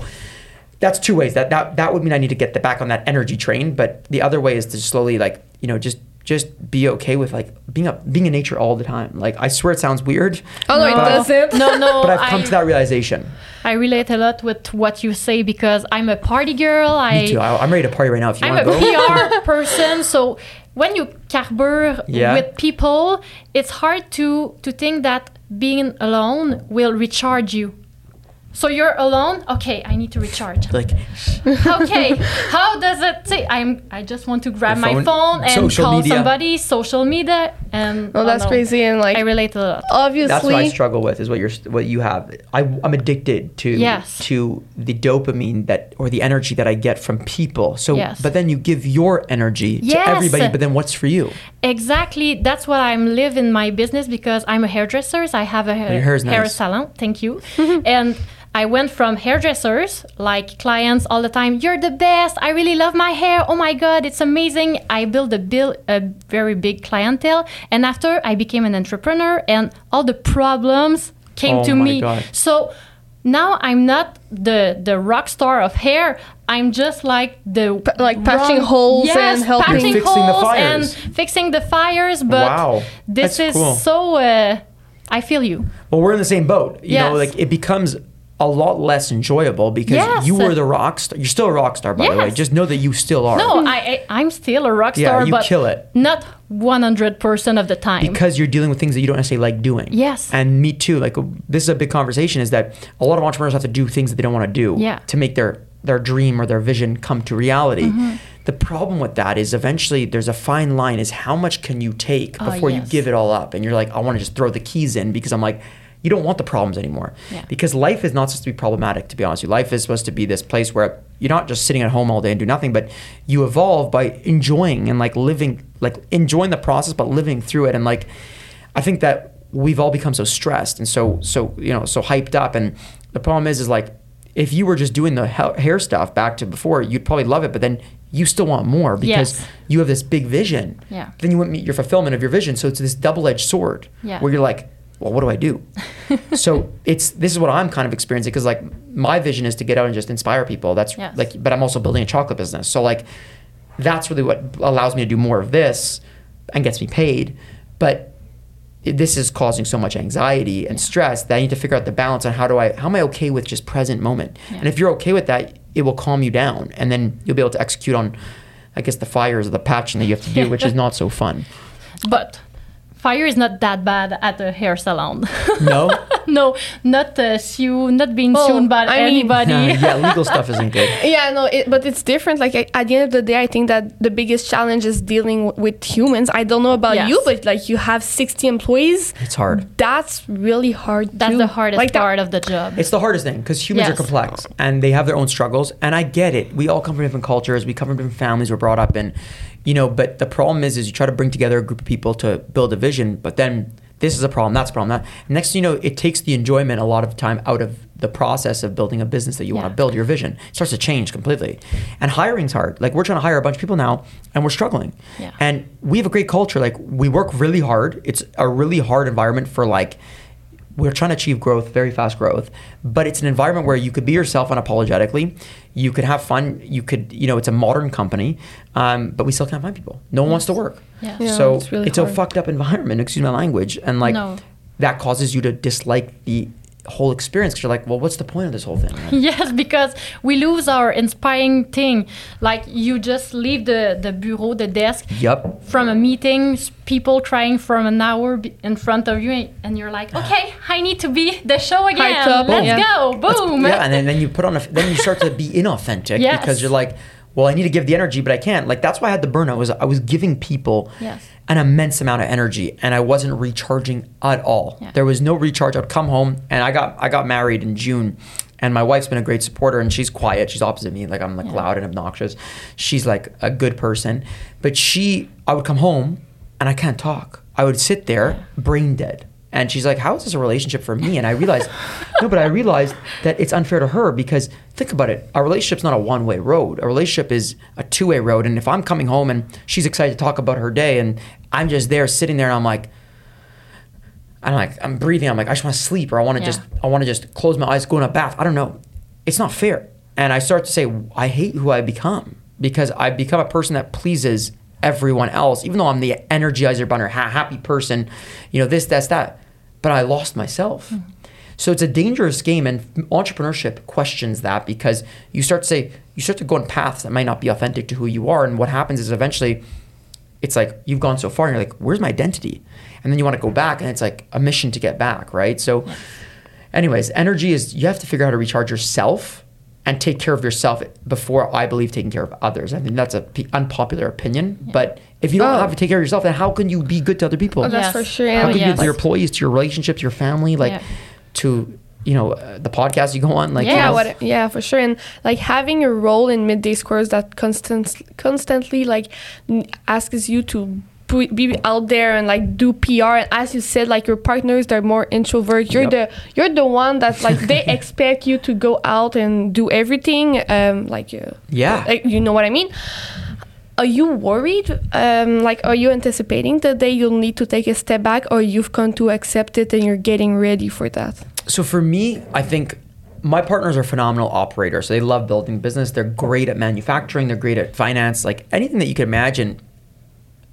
that's two ways. That that that would mean I need to get the back on that energy train. But the other way is to slowly like you know just just be okay with like being a being in nature all the time. Like I swear it sounds weird. Oh no, it doesn't. No, no. But I've come I, to that realization. I relate a lot with what you say because I'm a party girl. I, Me too. I, I'm ready to party right now. If you I'm want a to go. PR person, so when you carbure Yeah. with people, it's hard to to think that being alone will recharge you. So you're alone. Okay, I need to recharge. Like okay, how does it say? I'm. I just want to grab Your my phone, phone and call media. somebody. Social media and Oh, that's no. crazy. And like, I relate a lot. obviously, that's what I struggle with is what you're what you have. I, I'm addicted to Yes. to the dopamine that or the energy that I get from people. So, Yes. but then you give your energy Yes. to everybody. But then what's for you? Exactly. That's what I'm live in my business because I'm a hairdresser. So I have a hair, your hair is hair nice. salon. Thank you. and I went from hairdressers, like clients all the time. You're the best. I really love my hair. Oh my god, it's amazing. I built a bill a very big clientele, and after I became an entrepreneur, and all the problems came Oh to my me. God. So now I'm not the the rock star of hair. I'm just like the Pa- like patching holes yes, and helping- patching You're fixing the holes fires. and fixing the fires. But Wow. this That's is cool. so. Uh, I feel you. Well, we're in the same boat. You know, like it becomes a lot less enjoyable because Yes. you were uh, the rock star. You're still a rock star, by the way. Just know that you still are. No, I, I I'm still a rock Yeah, star, you but kill it. not 100 percent of the time. because you're dealing with things that you don't necessarily like doing. Yes. And me too. Like uh, this is a big conversation is that a lot of entrepreneurs have to do things that they don't want to do Yeah. to make their their dream or their vision come to reality. Mm-hmm. The problem with that is eventually there's a fine line is how much can you take Oh, before you yes. give it all up and you're like I want to just throw the keys in because I'm like you don't want the problems anymore. Yeah. Because life is not supposed to be problematic to be honest with you. Life is supposed to be this place where you're not just sitting at home all day and do nothing but you evolve by enjoying and like living like enjoying the process but living through it and like I think that we've all become so stressed and so so you know so hyped up and the problem is is like if you were just doing the hair stuff back to before you'd probably love it but then you still want more because Yes. you have this big vision Yeah. then you wouldn't meet your fulfillment of your vision so it's this double-edged sword Yeah. where you're like well what do I do? So it's this is what I'm kind of experiencing because like my vision is to get out and just inspire people. That's Yes. like but I'm also building a chocolate business. So like that's really what allows me to do more of this and gets me paid. But it- this is causing so much anxiety and stress that I need to figure out the balance on how do I how am I okay with just present moment? Yeah. and if you're okay with that it will calm you down and then you'll be able to execute on I guess the fires or the patching that you have to do which is not so fun. But fire is not that bad at a hair salon. no no, not uh, sue, not being Oh, sued by I mean- anybody. yeah legal stuff isn't good Yeah, no, it, but it's different. Like at the end of the day, I think that the biggest challenge is dealing w- with humans. I don't know about Yes. you, but like you have 60 employees. it's hard That's really hard. That's to- the hardest like that- part of the job. It's the hardest thing because humans are complex and they have their own struggles. And I get it. We all come from different cultures. We come from different families. We're brought up in, you know. But the problem is, is you try to bring together a group of people to build a vision, but then this is a problem. That's a problem. That next, thing you know, it takes the enjoyment a lot of time out of the process of building a business that you want to build. Your vision it starts to change completely. And hiring's hard. Like we're trying to hire a bunch of people now, and we're struggling. Yeah. And we have a great culture. Like we work really hard. It's a really hard environment for like we're trying to achieve growth, very fast growth, but it's an environment where you could be yourself unapologetically. You could have fun. You could, you know, it's a modern company, um, but we still can't find people. No one wants to work. Yeah. Yeah, so it's really it's a fucked up environment. Excuse my language, and like No. that causes you to dislike the whole experience because you're like, well, what's the point of this whole thing? Yes, because we lose our inspiring thing. Like you just leave the, the bureau, the desk Yup. from a meeting, people trying from an hour in front of you, and you're like, okay, I need to be the show again. Hyped Let's yeah. go. Boom. Yeah, and then, then you put on a, then you start to be inauthentic Yes. because you're like, well, I need to give the energy, but I can't. Like that's why I had the burnout. Was I was giving people Yes. an immense amount of energy, and I wasn't recharging at all. Yeah. There was no recharge. I'd come home, and I got I got married in June, and my wife's been a great supporter, and she's quiet. She's opposite me. Like I'm like loud and obnoxious. She's like a good person, but she I would come home, and I can't talk. I would sit there, brain dead. And she's like, "How is this a relationship for me?" And I realized, no, but I realized that it's unfair to her because think about it. Our relationship's not a one-way road. A relationship is a two-way road. And if I'm coming home and she's excited to talk about her day, and I'm just there sitting there, and I'm like, I'm like, I'm breathing. I'm like, I just want to sleep, or I want to Yeah. just, I want to just close my eyes, go in a bath. I don't know. It's not fair. And I start to say, I hate who I become because I become a person that pleases everyone else, even though I'm the energizer bunny, ha- happy person, you know, this, that's that. But I lost myself. Hmm. So it's a dangerous game, and entrepreneurship questions that because you start to say, you start to go on paths that might not be authentic to who you are. And what happens is eventually, it's like you've gone so far and you're like, where's my identity? And then you want to go back and it's like a mission to get back, right? So, anyways, energy is you have to figure out how to recharge yourself and take care of yourself before I believe taking care of others. I think that's a p- unpopular opinion, but if you don't Oh. have to take care of yourself, then how can you be good to other people? Oh, that's Yes. for sure. how And can you to your employees, to your relationships, to your family, like Yeah. to you know uh, the podcast you go on, like you yeah, know, what, yeah, for sure. And like having a role in midday squares that constant, constantly like n- asks you to pu- be out there and like do PR. And as you said, like your partners, they're more introvert. You're Yep. the you're the one that's like they expect you to go out and do everything. Um, like uh, yeah. like, you know what I mean. Are you worried? Um, like, are you anticipating the day you'll need to take a step back, or you've come to accept it and you're getting ready for that? So for me, I think my partners are phenomenal operators. So they love building business. They're great at manufacturing. They're great at finance. Like anything that you can imagine,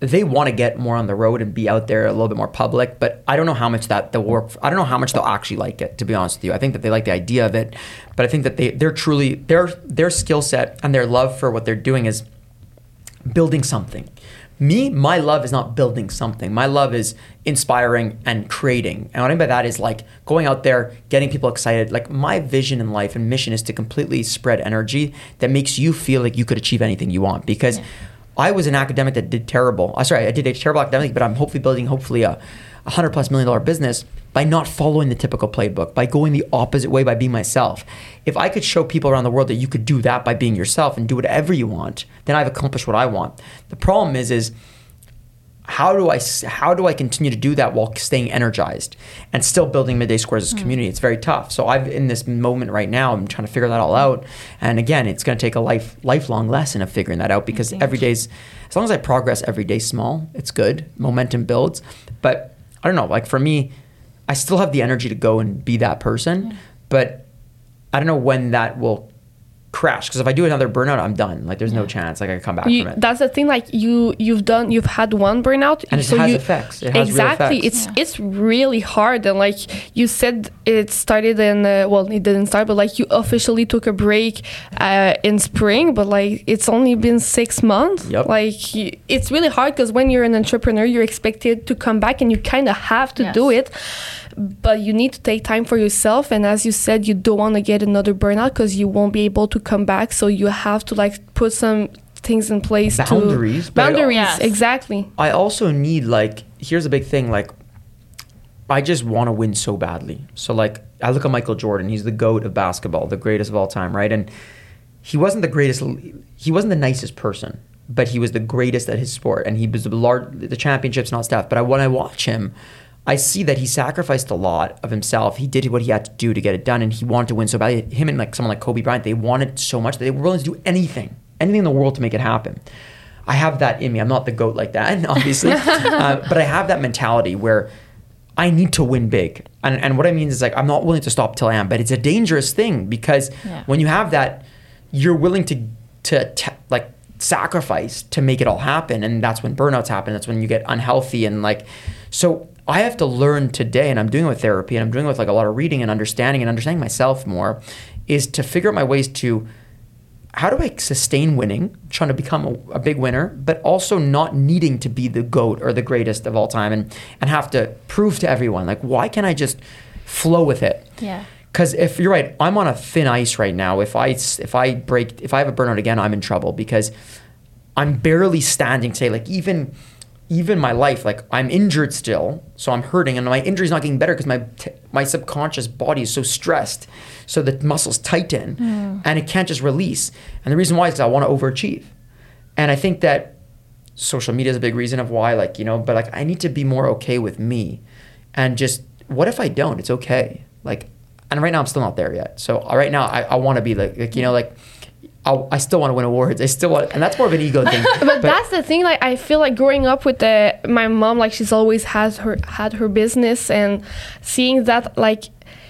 they want to get more on the road and be out there a little bit more public. But I don't know how much that they'll work. I don't know how much they'll actually like it. To be honest with you, I think that they like the idea of it, but I think that they they're truly their their skill set and their love for what they're doing is building something. Me, my love is not building something. My love is inspiring and creating. And what I mean by that is like going out there, getting people excited. Like my vision in life and mission is to completely spread energy that makes you feel like you could achieve anything you want. Because I was an academic that did terrible. I sorry, I did a terrible academic, but I'm hopefully building hopefully a, a hundred plus million dollar business by not following the typical playbook, by going the opposite way, by being myself. If I could show people around the world that you could do that by being yourself and do whatever you want, then I've accomplished what I want. The problem is, is how do I how do I continue to do that while staying energized and still building midday squares as a mm. community? It's very tough. So I've in this moment right now. I'm trying to figure that all out. And again, it's going to take a life lifelong lesson of figuring that out because every day's as long as I progress every day small, it's good. Momentum builds. But I don't know. Like for me, I still have the energy to go and be that person, but I don't know when that will crash. Because if I do another burnout, I'm done. Like there's no chance. Like I can come back You, from it. that's the thing. Like you, you've done, you've had one burnout, And it has effects. It has real exactly. effects. It's it's really hard. And like you said, it started in uh, well, it didn't start, but like you officially took a break uh, in spring. But like it's only been six months. Yep. Like it's really hard because when you're an entrepreneur, you're expected to come back, and you kind of have to do it. But you need to take time for yourself. And as you said, you don't want to get another burnout because you won't be able to come back. So you have to like put some things in place Boundaries, to but I- boundaries Yes. exactly I also need like here's a big thing like I just want to win so badly. So like I look at Michael Jordan, he's the goat of basketball, the greatest of all time, right? And he wasn't the greatest he wasn't the nicest person, but he was the greatest at his sport and he was the large the championships and all stuff. But I, when I watch him, I see that he sacrificed a lot of himself. He did what he had to do to get it done and he wanted to win so badly. Him and like someone like Kobe Bryant, they wanted so much that they were willing to do anything, anything in the world to make it happen. I have that in me. I'm not the goat like that, obviously, uh, but I have that mentality where I need to win big. And, and what I mean is like I'm not willing to stop till I am, but it's a dangerous thing because Yeah. when you have that, you're willing to to t- like sacrifice to make it all happen, and that's when burnouts happen. That's when you get unhealthy and like so. I have to learn today, and I'm doing it with therapy, and I'm doing it with like a lot of reading and understanding and understanding myself more, is to figure out my ways to how do I sustain winning, trying to become a, a big winner, but also not needing to be the GOAT or the greatest of all time and, and have to prove to everyone, like, why can't I just flow with it? Yeah. because if you're right, I'm on a thin ice right now. If I if I break if I have a burnout again, I'm in trouble because I'm barely standing today. Like even even my life, like I'm injured still, so I'm hurting, and my injury's not getting better because my t- my subconscious body is so stressed, so the muscles tighten, and it can't just release. And the reason why is I want to overachieve, and I think that social media is a big reason of why. Like you know, but like I need to be more okay with me, and just what if I don't? It's okay. Like, and right now I'm still not there yet. So uh, right now I, I want to be like like you know like. I, I still want to win awards. I still want, and that's more of an ego thing. but, that's the thing like i feel like growing up with the my mom like she's always has her had her business and seeing that like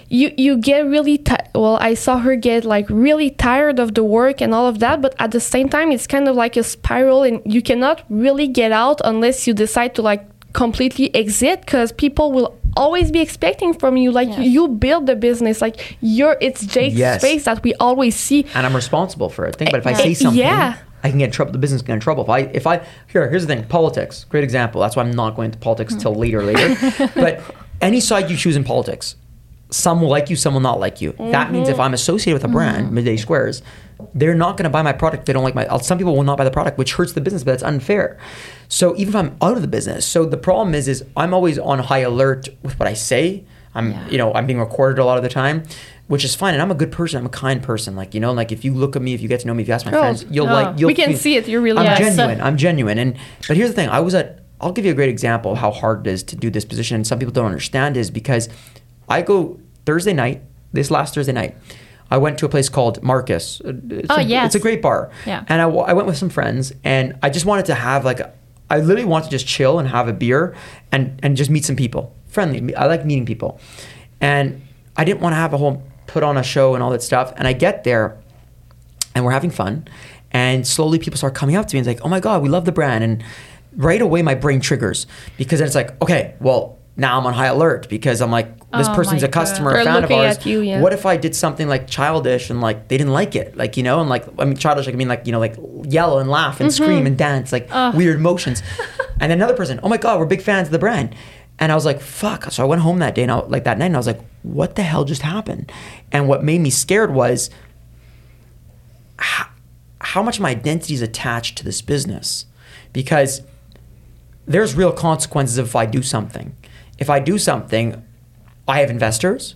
you you get really ti well i saw her get like really tired of the work and all of that but at the same time it's kind of like a spiral and you cannot really get out unless you decide to like completely exit because people will always be expecting from you like Yes. you build the business like you're it's jake's Yes. face that we always see and I'm responsible for it. Think about it. if I Uh, say eh, something, yeah. I can get in trouble. The business can get in trouble. If I, if I, here, here's the thing. Politics, great example. That's why I'm not going into politics till mm. later, later. but any side you choose in politics, some will like you, some will not like you. That means if mm-hmm. I'm associated with a brand, mm-hmm. Midday Squares, they're not going to buy my product. if They don't like my. Uh, some people will not buy the product, which hurts the business, but that's unfair. So even if I'm out of the business, so the problem is, is I'm always on high alert with what I say. I'm, Yeah. you know, I'm being recorded a lot of the time, which is fine. And I'm a good person. I'm a kind person. Like, you know, like if you look at me, if you get to know me, if you ask my Oh. friends, you'll Oh. like, you'll We can feel- see it. You're really I'm Yes. genuine. I'm genuine. And, but here's the thing. I was at, I'll give you a great example of how hard it is to do this position. And some people don't understand is because I go Thursday night, this last Thursday night, I went to a place called Marcus. Uh, It's Oh, a, yes. It's a great bar. Yeah. And I, I went with some friends and I just wanted to have like, a, I literally wanted to just chill and have a beer and, and just meet some people. Friendly. I like meeting people. And I didn't want to have a whole put on a show and all that stuff. And I get there and we're having fun. And slowly people start coming up to me and it's like, oh my God, we love the brand. And right away my brain triggers because then it's like, okay, well, now I'm on high alert because I'm like, this Oh person's a customer, God. a fan of ours. you, yeah. What if I did something like childish and like they didn't like it? Like, you know, and like, I mean, childish, like, I mean, like, you know, like yell and laugh and scream and dance, like weird motions. and then another person, oh my God, we're big fans of the brand. And I was like, fuck. So I went home that day and I, like that night and I was like, what the hell just happened? And what made me scared was how, how much of my identity is attached to this business. Because there's real consequences if I do something. If I do something, I have investors,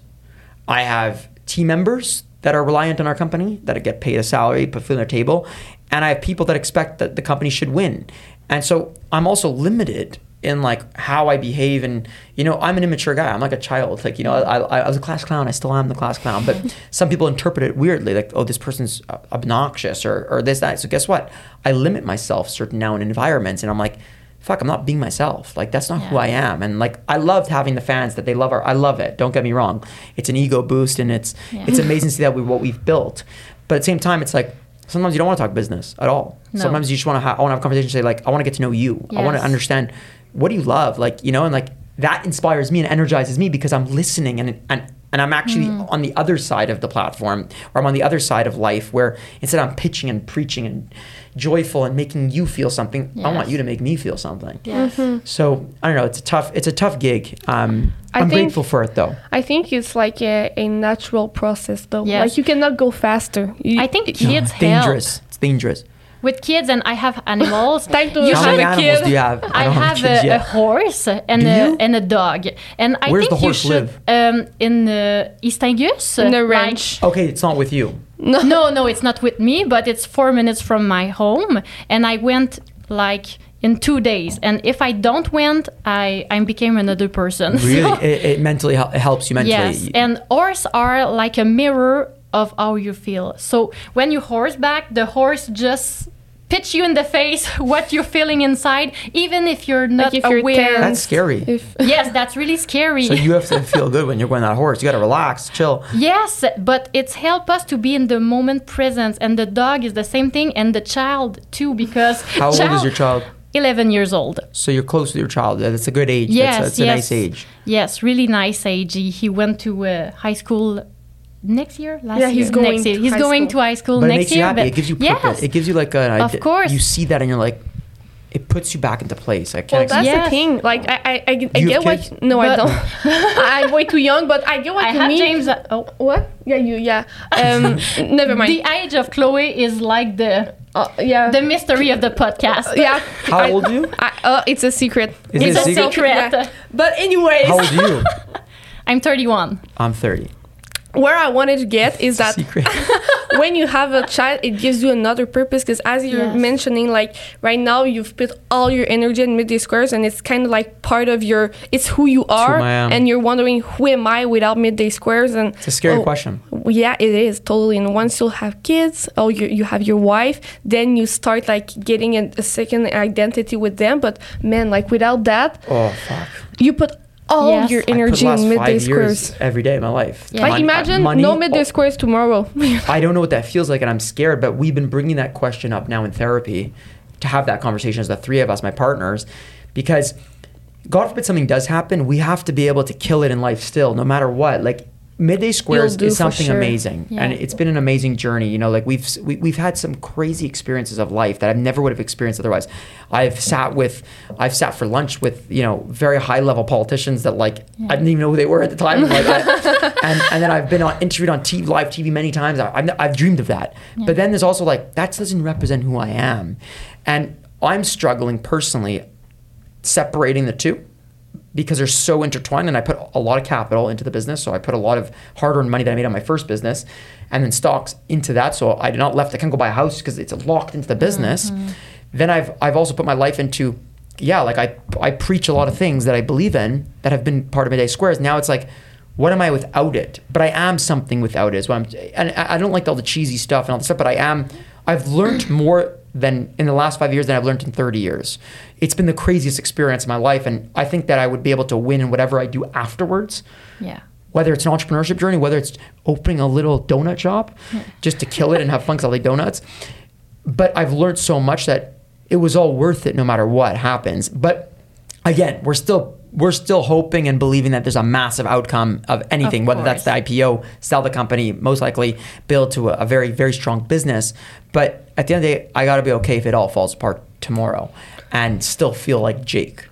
I have team members that are reliant on our company that get paid a salary, put food on their table, and I have people that expect that the company should win. And so I'm also limited in like how I behave, and you know I'm an immature guy. I'm like a child. Like you know I, I, I was a class clown. I still am the class clown. But some people interpret it weirdly, like oh this person's obnoxious or or this that. So guess what? I limit myself certain now in environments, and I'm like fuck, I'm not being myself. Like that's not who I am. And like I loved having the fans that they love our I love it. Don't get me wrong. It's an ego boost and it's Yeah. it's amazing to see that we what we've built. But at the same time it's like sometimes you don't want to talk business at all. No. Sometimes you just want to ha- I want to have a conversation say like I want to get to know you. I want to understand what do you love? Like, you know, and like that inspires me and energizes me because I'm listening and and and I'm actually Mm. on the other side of the platform or I'm on the other side of life where instead I'm pitching and preaching and joyful and making you feel something, I want you to make me feel something. Yes. So I don't know. It's a tough. It's a tough gig. Um, I I'm think- grateful for it though. I think it's like a, a natural process though. Yes. Like you cannot go faster. You, I think it- kids It's dangerous. help It's dangerous. With kids, and I have animals. Time to You How many animals kid. do you have? I don't have kids a, a horse and Do a you? and a dog, and I Where's think the horse you should um, in uh, East Angus, In the like- ranch. Okay, it's not with you. no, no, it's not with me, but it's four minutes from my home, and I went like in two days. And if I don't went, I I became another person. Really, So- it, it mentally hel- it helps you mentally. Yes, and horse are like a mirror of how you feel. So when you horseback, the horse just pitch you in the face what you're feeling inside, even if you're not if you're aware. tense. That's scary. If yes, that's really scary. so you have to feel good when you're going that horse. You got to relax, chill. Yes, but it's help us to be in the moment presence, and the dog is the same thing, and the child too, because How old is your child? Eleven years old. So you're close with your child. That's a good age. Yes, That's a, it's a yes. nice age. Yes, really nice age. He, he went to uh, high school next year. Last Yeah, year? he's going next year. to He's high going school. to high school But it makes you year. happy. but It gives you purpose. Yes, It gives you like an Of idea. course. You see that and you're like, it puts you back into place. I can't. Well, that's Yes. the thing. Like, I, I, I, I get what. kids? No, I don't. I'm way too young, but I get what I you have mean. James. uh, oh, What? Yeah, you. Yeah. Um, never mind. the age of Chloe is like the Uh, yeah. the mystery of the podcast. yeah. How old are you? I, uh, it's a secret. Is It's a a secret? secret. Yeah. But anyways, How old are you? I'm 31. I'm 30. Where I wanted to get is that when you have a child, it gives you another purpose. Because as you're Yes. mentioning, like right now, you've put all your energy in midday squares, and it's kind of like part of your. It's who you are, I am. and you're wondering who am I without midday squares, and It's a scary oh, question. Yeah, it is totally. And once you'll have kids, oh, you you have your wife, then you start like getting a, a second identity with them. But man, like without that, Oh fuck. you put all Yes. your energy in midday squares. every day of my life. Yeah. Like Mon- uh, imagine money- no midday oh, squares tomorrow. I don't know what that feels like, and I'm scared. But we've been bringing that question up now in therapy to have that conversation as the three of us, my partners, because God forbid something does happen, we have to be able to kill it in life still, no matter what. Like midday squares is something sure. amazing, Yeah. and it's been an amazing journey. You know, like we've we, we've had some crazy experiences of life that I never would have experienced otherwise. I've sat with, I've sat for lunch with you know very high level politicians that like I didn't even know who they were at the time, like and and then I've been on, interviewed on TV, live TV many times. I, I've, I've dreamed of that, but then there's also like that doesn't represent who I am, and I'm struggling personally separating the two because they're so intertwined and I put a lot of capital into the business. So I put a lot of hard earned money that I made on my first business and then stocks into that. So I did not left, I can't go buy a house because it's locked into the business. Mm-hmm. Then I've, I've also put my life into, yeah, like I, I preach a lot of things that I believe in that have been part of Midday Squares. Now it's like, what am I without it? But I am something without it. Is what I'm, and I I don't like all the cheesy stuff and all the stuff, but I am, I've learned more than in the last five years than I've learned in 30 years. It's been the craziest experience of my life. And I think that I would be able to win in whatever I do afterwards, Yeah. whether it's an entrepreneurship journey, whether it's opening a little donut shop just to kill it and have fun because I like donuts. But I've learned so much that it was all worth it no matter what happens. But again, we're still we're still hoping and believing that there's a massive outcome of anything, Of whether that's the. IPO, sell the company, most likely build to a, a very, very strong business. But at the end of the day, I got to be okay if it all falls apart tomorrow and still feel like Jake.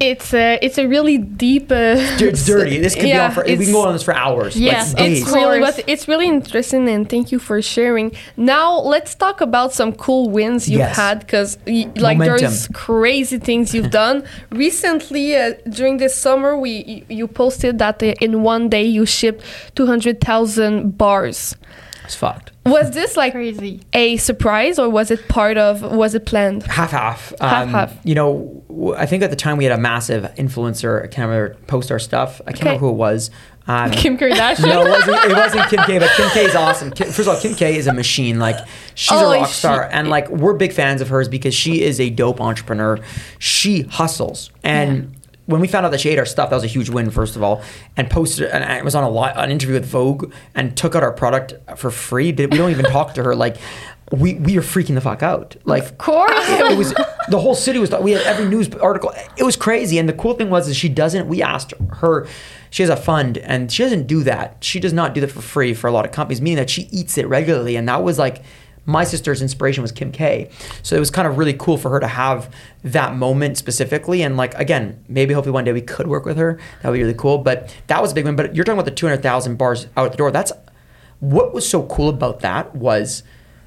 It's a it's a really deep. Uh, It's dirty. This could yeah, be on for, we can go on this for hours. Yes, like It's really, course. but it's really interesting, and thank you for sharing. Now let's talk about some cool wins you've Yes. had, because like Momentum. there's crazy things you've done recently. Uh, during this summer, we you, you posted that uh, in one day you shipped two hundred thousand bars. It's fucked. Was this like Crazy. a surprise, or was it part of? Was it planned? half half. Half, half. You know, w- I think at the time we had a massive influencer. I can't remember post our stuff. I can't Okay. remember who it was. Um, Kim Kardashian. no, it wasn't, it wasn't Kim K, but Kim K is awesome. Kim, first of all, Kim K is a machine. Like she's Oh, a is rock she- star, and like we're big fans of hers because she is a dope entrepreneur. She hustles, and when we found out that she ate our stuff, that was a huge win. First of all, and posted, and I was on a li- an interview with Vogue and took out our product for free. We don't even talk to her. Like we we are freaking the fuck out. Like Of course. it was the whole city was we had every news article it was crazy and the cool thing was is she doesn't we asked her she has a fund and she doesn't do that she does not do that for free for a lot of companies meaning that she eats it regularly and that was like my sister's inspiration was Kim K. So it was kind of really cool for her to have that moment specifically. And like, again, maybe hopefully one day we could work with her. That would be really cool. But that was a big one. But you're talking about the 200,000 bars out the door. That's what was so cool about that was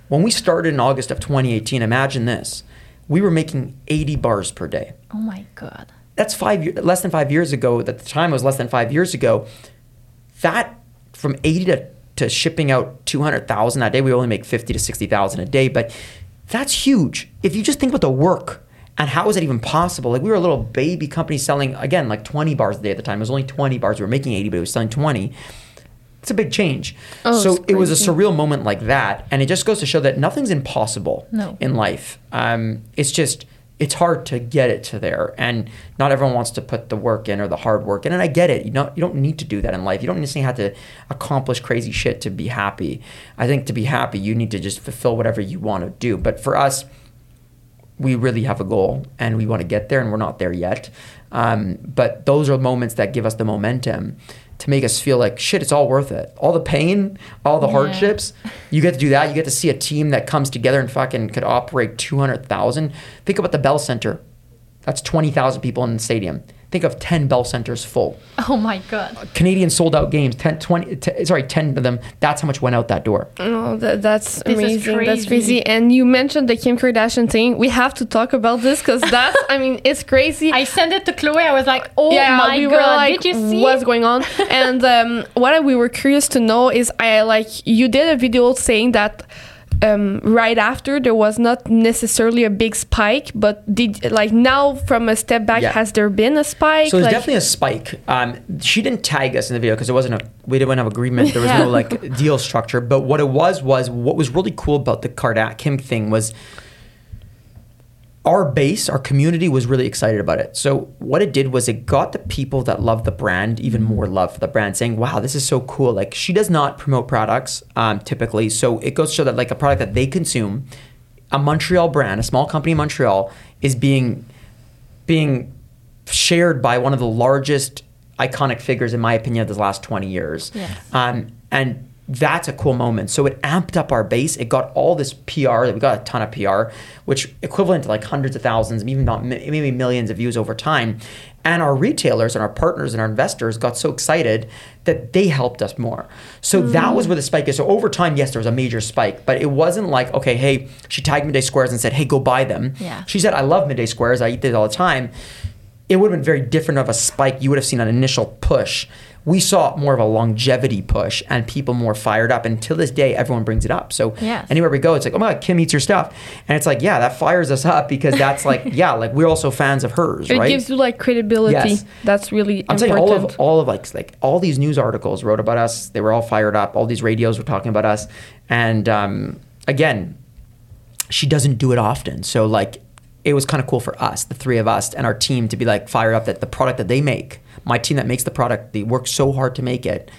when we started in August of 2018, imagine this. We were making 80 bars per day. Oh my god. That's five less than five years ago. At the time, it was less than five years ago. That from 80 to, to shipping out 200,000 a day, we only make 50 to 60,000 a day. But that's huge. If you just think about the work and how is that even possible? Like we were a little baby company selling, again, like 20 bars a day at the time. It was only 20 bars. We were making 80, but it was selling 20 it's a big change. Oh, so it was a surreal moment like that, and it just goes to show that nothing's impossible No. in life. Um, it's just it's hard to get it to there, and not everyone wants to put the work in or the hard work in. And I get it. You know, you don't need to do that in life. You don't necessarily have to accomplish crazy shit to be happy. I think to be happy, you need to just fulfill whatever you want to do. But for us, we really have a goal and we want to get there and we're not there yet. Um, but those are moments that give us the momentum to make us feel like shit, it's all worth it. All the pain, all the Yeah. hardships, you get to do that. You get to see a team that comes together and fucking could operate 200,000. Think about the Bell Center. That's 20,000 people in the stadium. Think of 10 Bell Centers full. Oh my god. Canadian sold out games, 10, 20, t- sorry, 10 of them. That's how much went out that door. Oh, that, that's is amazing. That's crazy. crazy. And you mentioned the Kim Kardashian thing. We have to talk about this because that's, I mean, it's crazy. I sent it to Chloe. I was like, oh yeah, my we god, were like, did you see? what's going on? and um, what we were curious to know is, I like you did a video saying that um, right after there was not necessarily a big spike, but did like now from a step back, Yeah. has there been a spike? So there's like, definitely a spike. Um, she didn't tag us in the video because it wasn't a we didn't have agreement. There was Yeah. no like deal structure. But what it was was what was really cool about the Kardashian Kim thing was our base, our community was really excited about it. So what it did was it got the people that love the brand even more love for the brand, saying, "Wow, this is so cool!" Like she does not promote products um, typically, so it goes to show that like a product that they consume, a Montreal brand, a small company in Montreal, is being being shared by one of the largest iconic figures, in my opinion, of the last 20 years. Yes. Um, and that's a cool moment. So it amped up our base. It got all this PR. We got a ton of PR, which equivalent to like hundreds of thousands, maybe not maybe millions of views over time. And our retailers and our partners and our investors got so excited that they helped us more. So that was mm. where the spike is. So over time, yes, there was a major spike, but it wasn't like, okay, hey, she tagged Midday Squares and said, hey, go buy them. Yeah. She said, I love Midday Squares. I eat these all the time. It would have been very different of a spike. You would have seen an initial push. We saw more of a longevity push and people more fired up. And till this day, everyone brings it up. So Yes. anywhere we go, it's like, oh my God, Kim eats your stuff. And it's like, yeah, that fires us up because that's like, yeah, like we're also fans of hers, it right? gives you like credibility. Yes. That's really I'm saying all of all of like like all these news articles wrote about us. They were all fired up. All these radios were talking about us. And um, again, she doesn't do it often. So like it was kind of cool for us, the three of us and our team to be like fired up that the product that they make, my team that makes the product, they work so hard to make it,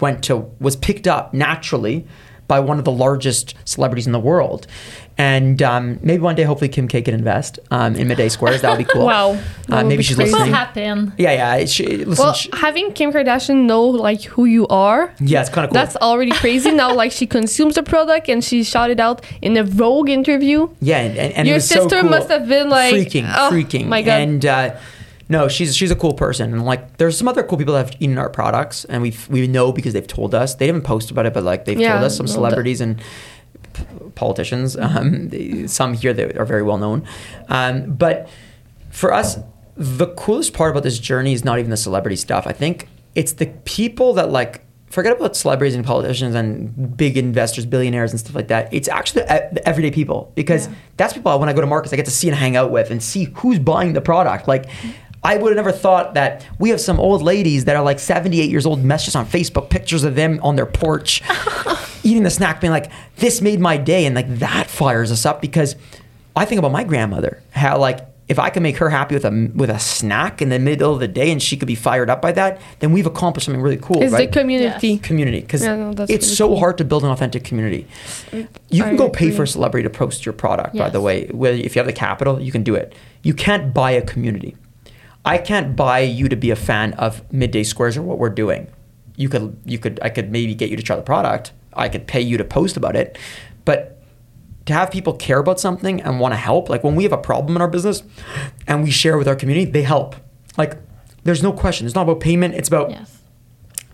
went to was picked up naturally by one of the largest celebrities in the world. And um, maybe one day, hopefully, Kim K can invest um, in Midday Squares. That would be cool. Wow. That Uh, maybe she's crazy. What listening. happened? Yeah, yeah. She, listen, well, she- having Kim Kardashian know like who you are, yeah, it's kind of cool. that's already crazy. now, like she consumes the product and she shouted out in a Vogue interview. yeah, and, and, and it Your was so sister cool. must have been like, freaking, oh, freaking. my God. And uh, no, she's she's a cool person. And like, there's some other cool people that have eaten our products, and we we know because they've told us. They haven't posted about it, but like they've Yeah, told us some celebrities and politicians. Um, they- some here that are very well known. Um, but for us, the coolest part about this journey is not even the celebrity stuff. I think it's the people that like forget about celebrities and politicians and big investors, billionaires and stuff like that. It's actually the, the everyday people because Yeah. that's people when I go to markets I get to see and hang out with and see who's buying the product. Like I would have never thought that we have some old ladies that are like 78 years old messages on Facebook pictures of them on their porch eating the snack being like this made my day and like that fires us up because I think about my grandmother how like if I can make her happy with a with a snack in the middle of the day and she could be fired up by that then we've accomplished something really cool It's right the community. Yes. community because Yeah, no, it's really so cool. hard to build an authentic community. You I can go pay for a celebrity to post your product, by the way. Whether if you have the capital, you can do it. You can't buy a community. I can't buy you to be a fan of Midday Squares or what we're doing. You could you could I could maybe get you to try the product. I could pay you to post about it. But to have people care about something and want to help, like when we have a problem in our business and we share with our community, they help. Like there's no question. It's not about payment, it's about Yes.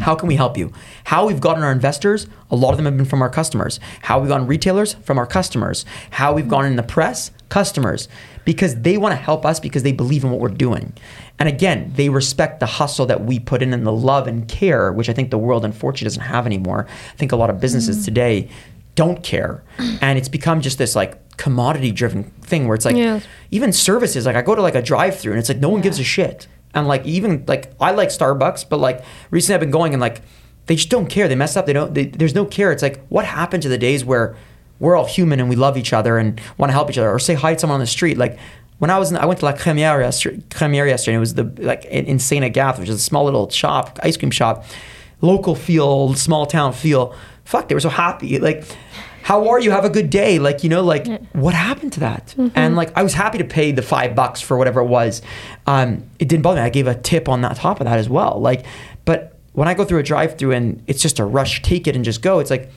how can we help you? How we've gotten our investors, a lot of them have been from our customers. How we've gotten retailers, from our customers. How we've gone in the press, customers. Because they want to help us because they believe in what we're doing. And again, they respect the hustle that we put in and the love and care, which I think the world unfortunately doesn't have anymore. I think a lot of businesses mm. today don't care. And it's become just this like commodity driven thing where it's like Yeah. even services, like I go to like a drive through and it's like no one gives a shit. And like even like I like Starbucks, but like recently I've been going and like they just don't care. They mess up. They don't. They, there's no care. It's like what happened to the days where we're all human and we love each other and want to help each other or say hi to someone on the street. Like when I was in, I went to La Cremière yesterday, Cremière yesterday. And it was the like in, in Saint Agathe, which is a small little shop, ice cream shop, local feel, small town feel. Fuck, they were so happy. Like how are you? Have a good day. Like, you know, like what happened to that? And like, I was happy to pay the five bucks for whatever it was. Um, it didn't bother me. I gave a tip on that top of that as well. Like, but when I go through a drive through and it's just a rush, take it and just go. It's like,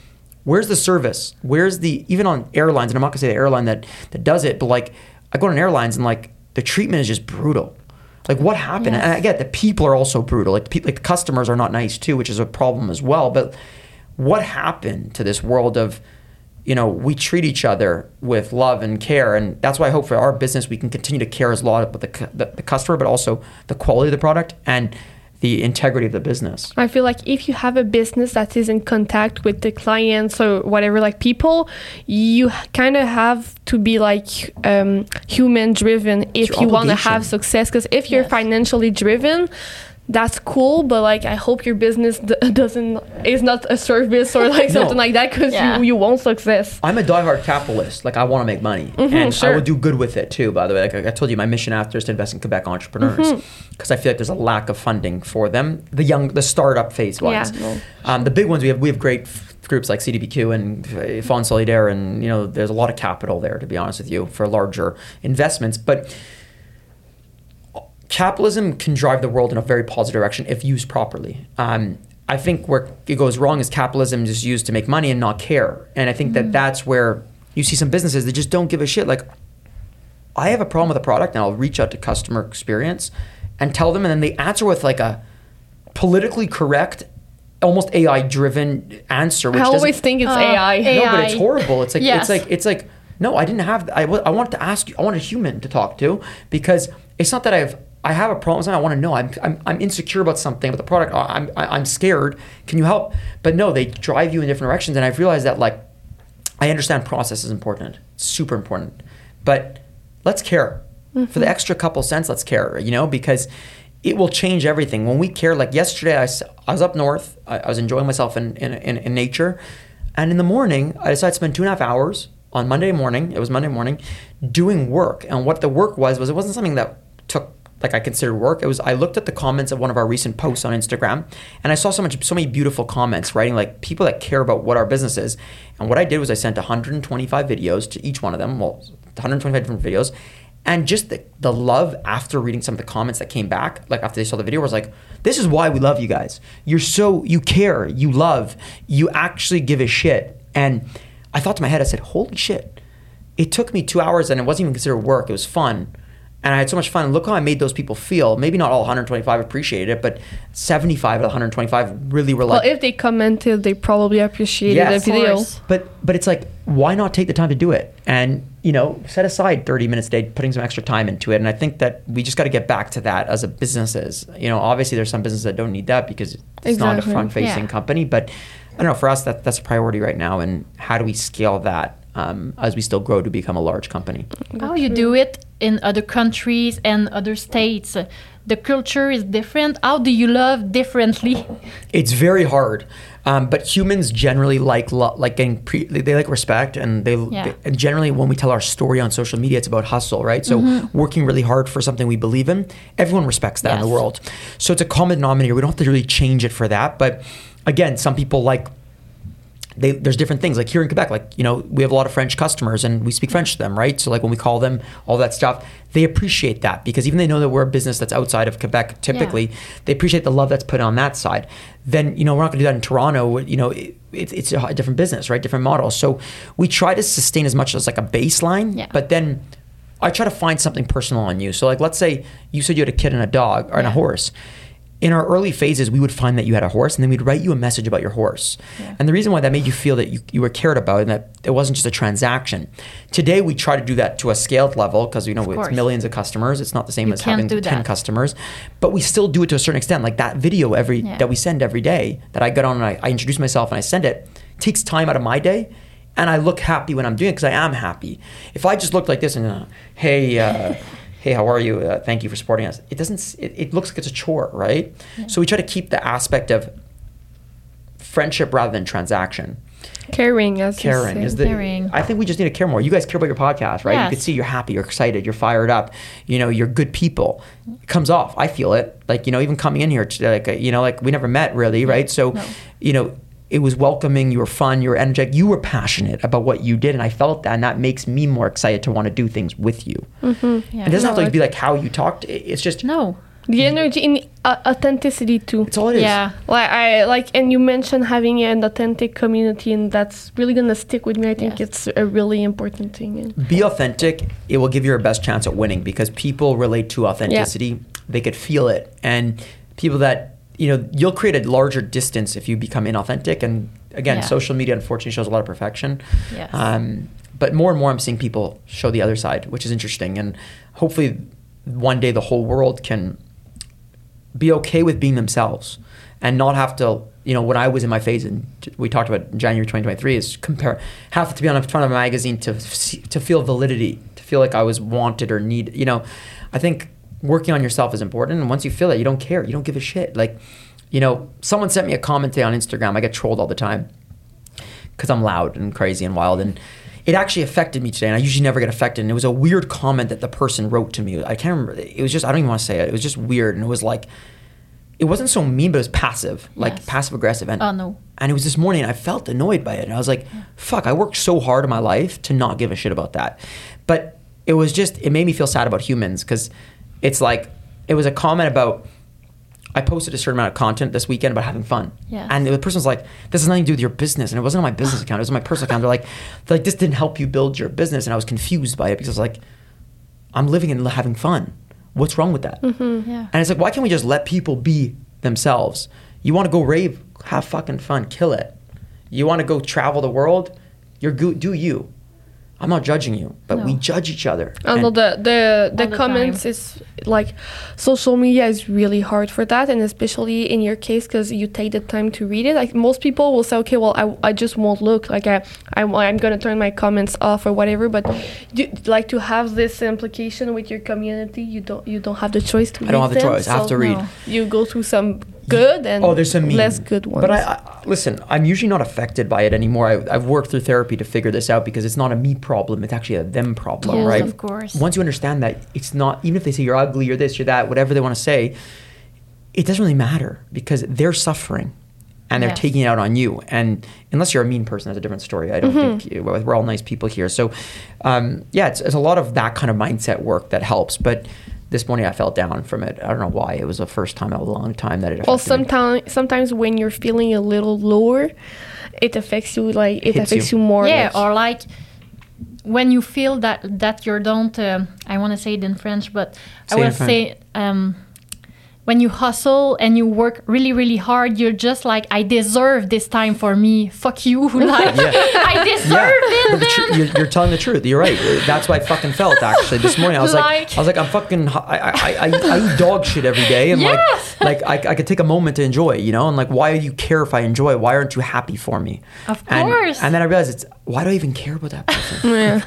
where's the service? Where's the, even on airlines, and I'm not gonna say the airline that, that does it, but like, I go on airlines and like, the treatment is just brutal. Like what happened? Yes. And I get the people are also brutal. Like pe- like the customers are not nice too, which is a problem as well. But what happened to this world of, you know, we treat each other with love and care, and that's why I hope for our business we can continue to care as a lot about the, the the customer, but also the quality of the product and the integrity of the business. I feel like if you have a business that is in contact with the clients or whatever, like people, you kind of have to be like um, human driven if you want to have success. Because if you're Yes. financially driven, that's cool, but like I hope your business d- doesn't is not a service or like No. something like that because Yeah. you, you won't success. I'm a diehard capitalist. Like I want to make money, and I will do good with it too. By the way, like I I told you, my mission after is to invest in Quebec entrepreneurs because I feel like there's a lack of funding for them. The young, the startup phase ones. Yeah, no. Um, the big ones we have we have great f- groups like CDPQ and uh, Fonds Solidaire, and you know there's a lot of capital there to be honest with you for larger investments, but. Capitalism can drive the world in a very positive direction if used properly. Um, I think where it goes wrong is capitalism is used to make money and not care. And I think that that's where you see some businesses that just don't give a shit. Like, I have a problem with a product, and I'll reach out to customer experience and tell them, and then they answer with like a politically correct, almost AI driven answer. Which I always think it's Uh, AI. AI. no, but it's horrible. It's like Yes. it's like it's like no, I didn't have. I I wanted to ask you. I want a human to talk to because it's not that I've I have a problem. I want to know. I'm, I'm I'm insecure about something about the product. I- I'm I- I'm scared. Can you help? But no, they drive you in different directions, and I've realized that like I understand process is important, super important, but let's care for the mm-hmm. extra couple cents. Let's care, you know, because it will change everything when we care. Like yesterday, I was up north. I, I was enjoying myself in, in, in, in nature, and in the morning, I decided to spend two and a half hours on Monday morning. It was Monday morning, doing work, and what the work was was it wasn't something that took like I considered work. It was I looked at the comments of one of our recent posts on Instagram and I saw so much so many beautiful comments writing like people that care about what our business is. And what I did was I sent 125 videos to each one of them, well 125 different videos. And just the, the love after reading some of the comments that came back, like after they saw the video, was like, this is why we love you guys. You're so, you care, you love, you actually give a shit. And I thought to my head, I said, holy shit. It took me two hours and it wasn't even considered work. It was fun and I had so much fun. Look how I made those people feel. Maybe not all 125 appreciated it, but 75 of the 125 really were like. Well, if they commented, they probably appreciated Yes. the video. course. but but it's like, why not take the time to do it? And you know, set aside 30 minutes a day, putting some extra time into it. And I think that we just got to get back to that as a businesses. You know, obviously there's some businesses that don't need that because it's not a front-facing Yeah. company. But I don't know. For us, that that's a priority right now. And how do we scale that um, as we still grow to become a large company? How you do it in other countries and other states? The culture is different. How do you love differently? It's very hard, um, but humans generally like lo- like getting pre- they, they like respect, and they, Yeah. they- and generally when we tell our story on social media, it's about hustle, right? So Mm-hmm. working really hard for something we believe in, everyone respects that in the world. So it's a common denominator. We don't have to really change it for that, but again, some people like they, there's different things like here in Quebec, like you know we have a lot of French customers and we speak French to them, right? So like when we call them all that stuff, they appreciate that because even they know that we're a business that's outside of Quebec. Typically, they appreciate the love that's put on that side. Then you know we're not going to do that in Toronto. You know it, it's it's a different business, right? Different model. So we try to sustain as much as like a baseline, Yeah. but then I try to find something personal on you. So like let's say you said you had a kid and a dog or and a horse. In our early phases, we would find that you had a horse, and then we'd write you a message about your horse. And the reason why that made you feel that you, you were cared about and that it wasn't just a transaction. Today, we try to do that to a scaled level because you know it's millions of customers. It's not the same You as having ten that. customers, but we still do it to a certain extent. Like that video every Yeah. that we send every day that I get on and I, I introduce myself and I send it takes time out of my day. And I look happy when I'm doing it because I am happy. If I just looked like this and, uh, hey, uh, hey, how are you? Uh, thank you for supporting us. It doesn't. It, it looks like it's a chore, right? So we try to keep the aspect of friendship rather than transaction. Caring, as Caring is the. Caring. I think we just need to care more. You guys care about your podcast, right? Yes. You can see you're happy, you're excited, you're fired up. You know, you're good people. It comes off. I feel it. Like you know, even coming in here, t- like uh, you know, like we never met really, right? So, No. you know, it was welcoming. You were fun. You were energetic. You were passionate about what you did, and I felt that, and that makes me more excited to want to do things with you. Yeah. It doesn't have to be like how you talked. It's just no. The energy in uh, authenticity too. it's all it is. Yeah. Like I like, and you mentioned having an authentic community, and that's really gonna stick with me. I think Yes. it's a really important thing. Be authentic. It will give you your best chance at winning because people relate to authenticity. They could feel it, and people that you know, you'll create a larger distance if you become inauthentic. And again, Yeah. social media unfortunately shows a lot of perfection. Yes. Um, but more and more, I'm seeing people show the other side, which is interesting, and hopefully, one day the whole world can be okay with being themselves and not have to you know when i was in my phase and we talked about january 2023 is compare have to be on the front of a magazine to to feel validity to feel like i was wanted or needed. you know i think working on yourself is important and once you feel that you don't care you don't give a shit like you know someone sent me a comment today on instagram i get trolled all the time because I'm loud and crazy and wild. And it actually affected me today. And I usually never get affected. And it was a weird comment that the person wrote to me. I can't remember. It was just, I don't even want to say it. It was just weird. And it was like, it wasn't so mean, but it was passive, like Yes. passive aggressive. And, Oh, no. And it was this morning, and I felt annoyed by it. And I was like, fuck, I worked so hard in my life to not give a shit about that. But it was just, it made me feel sad about humans because it's like, it was a comment about, I posted a certain amount of content this weekend about having fun. Yes. And the person was like, this has nothing to do with your business. And it wasn't on my business account, it was on my personal account. They're like, they're like, this didn't help you build your business. And I was confused by it because I was like, I'm living and having fun. What's wrong with that? Mm-hmm. Yeah. And it's like, why can't we just let people be themselves? You want to go rave, have fucking fun, kill it. You want to go travel the world, you're go- do you. I'm not judging you, but we judge each other. although And- the the, the All the comments is like social media is really hard for that, and especially in your case because you take the time to read it. Like most people will say, okay, well, I, I just won't look. Like I I'm, I'm gonna turn my comments off or whatever. But you, like to have this implication with your community, you don't you don't have the choice to. I don't read have the them, choice. I have to read. No. You go through some good and Oh, there's some mean. less good ones. But I, I listen. I'm usually not affected by it anymore. I, I've worked through therapy to figure this out because it's not a me problem. It's actually a them problem, Yes, right? of course. Once you understand that it's not, even if they say you're ugly, you're this, you're that, whatever they want to say, it doesn't really matter because they're suffering. And they're Yes. taking it out on you, and unless you're a mean person, that's a different story. I don't think we're we're all nice people here. So, um, yeah, it's, it's a lot of that kind of mindset work that helps. But this morning I fell down from it. I don't know why. It was the first time in a long time that it affected Well, me. sometimes sometimes when you're feeling a little lower, it affects you like it Hits affects you. you, more. yeah, like- or like when you feel that that you don't. um I want to say it in French, but Say I it will say um, when you hustle and you work really, really hard, you're just like, I deserve this time for me. Fuck you, like Yeah. I deserve But it. the tru- you're, you're telling the truth. You're right. That's what I fucking felt actually this morning. I was like, Like- I was like, I'm fucking. I, I, I, I eat dog shit every day, and Yes. like, like I, I could take a moment to enjoy, you know, and like, why do you care if I enjoy? Why aren't you happy for me? Of And- course. And then I realized it's why do I even care about that person? Yeah.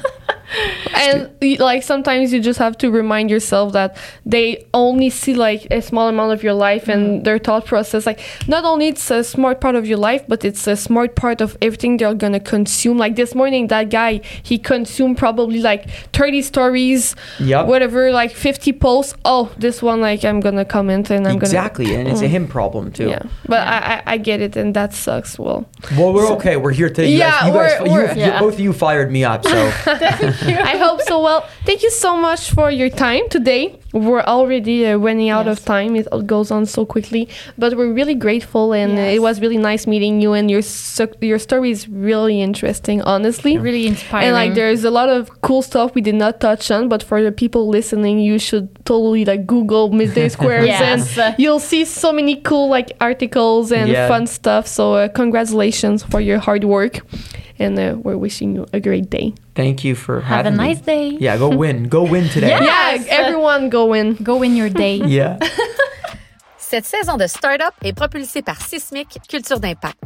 And y- like sometimes you just have to remind yourself that they only see like a small amount of your life and mm. their thought process like not only it's a smart part of your life but it's a smart part of everything they're gonna consume like this morning that guy he consumed probably like 30 stories Yep. whatever like 50 posts oh this one like i'm gonna comment and i'm exactly, gonna exactly and it's a mm. him problem too. gonna yeah but I, I i get it and that sucks well Well, we're okay. We're here today. You Yeah, guys, you we're- guys, we're- you- Yeah. both of you fired me up. So I hope so. Well, thank you so much for your time today. We're already uh, running out Yes. of time. It goes on so quickly, but we're really grateful, and uh, Yes. it was really nice meeting you. And your so- your story is really interesting, honestly. Really inspiring. And like, there's a lot of cool stuff we did not touch on, but for the people listening, you should totally like Google Midday Squares, Yes. and you'll see so many cool like articles and Yeah. fun stuff. So uh, congratulations for your hard work, and uh, we're wishing you a great day. thank you for Have a having me. nice day. Yeah, go win. Go win today. Yeah. Yeah, everyone go win. Go win your day. Yeah. Cette saison de Startup est propulsée par Sismic Culture d'Impact.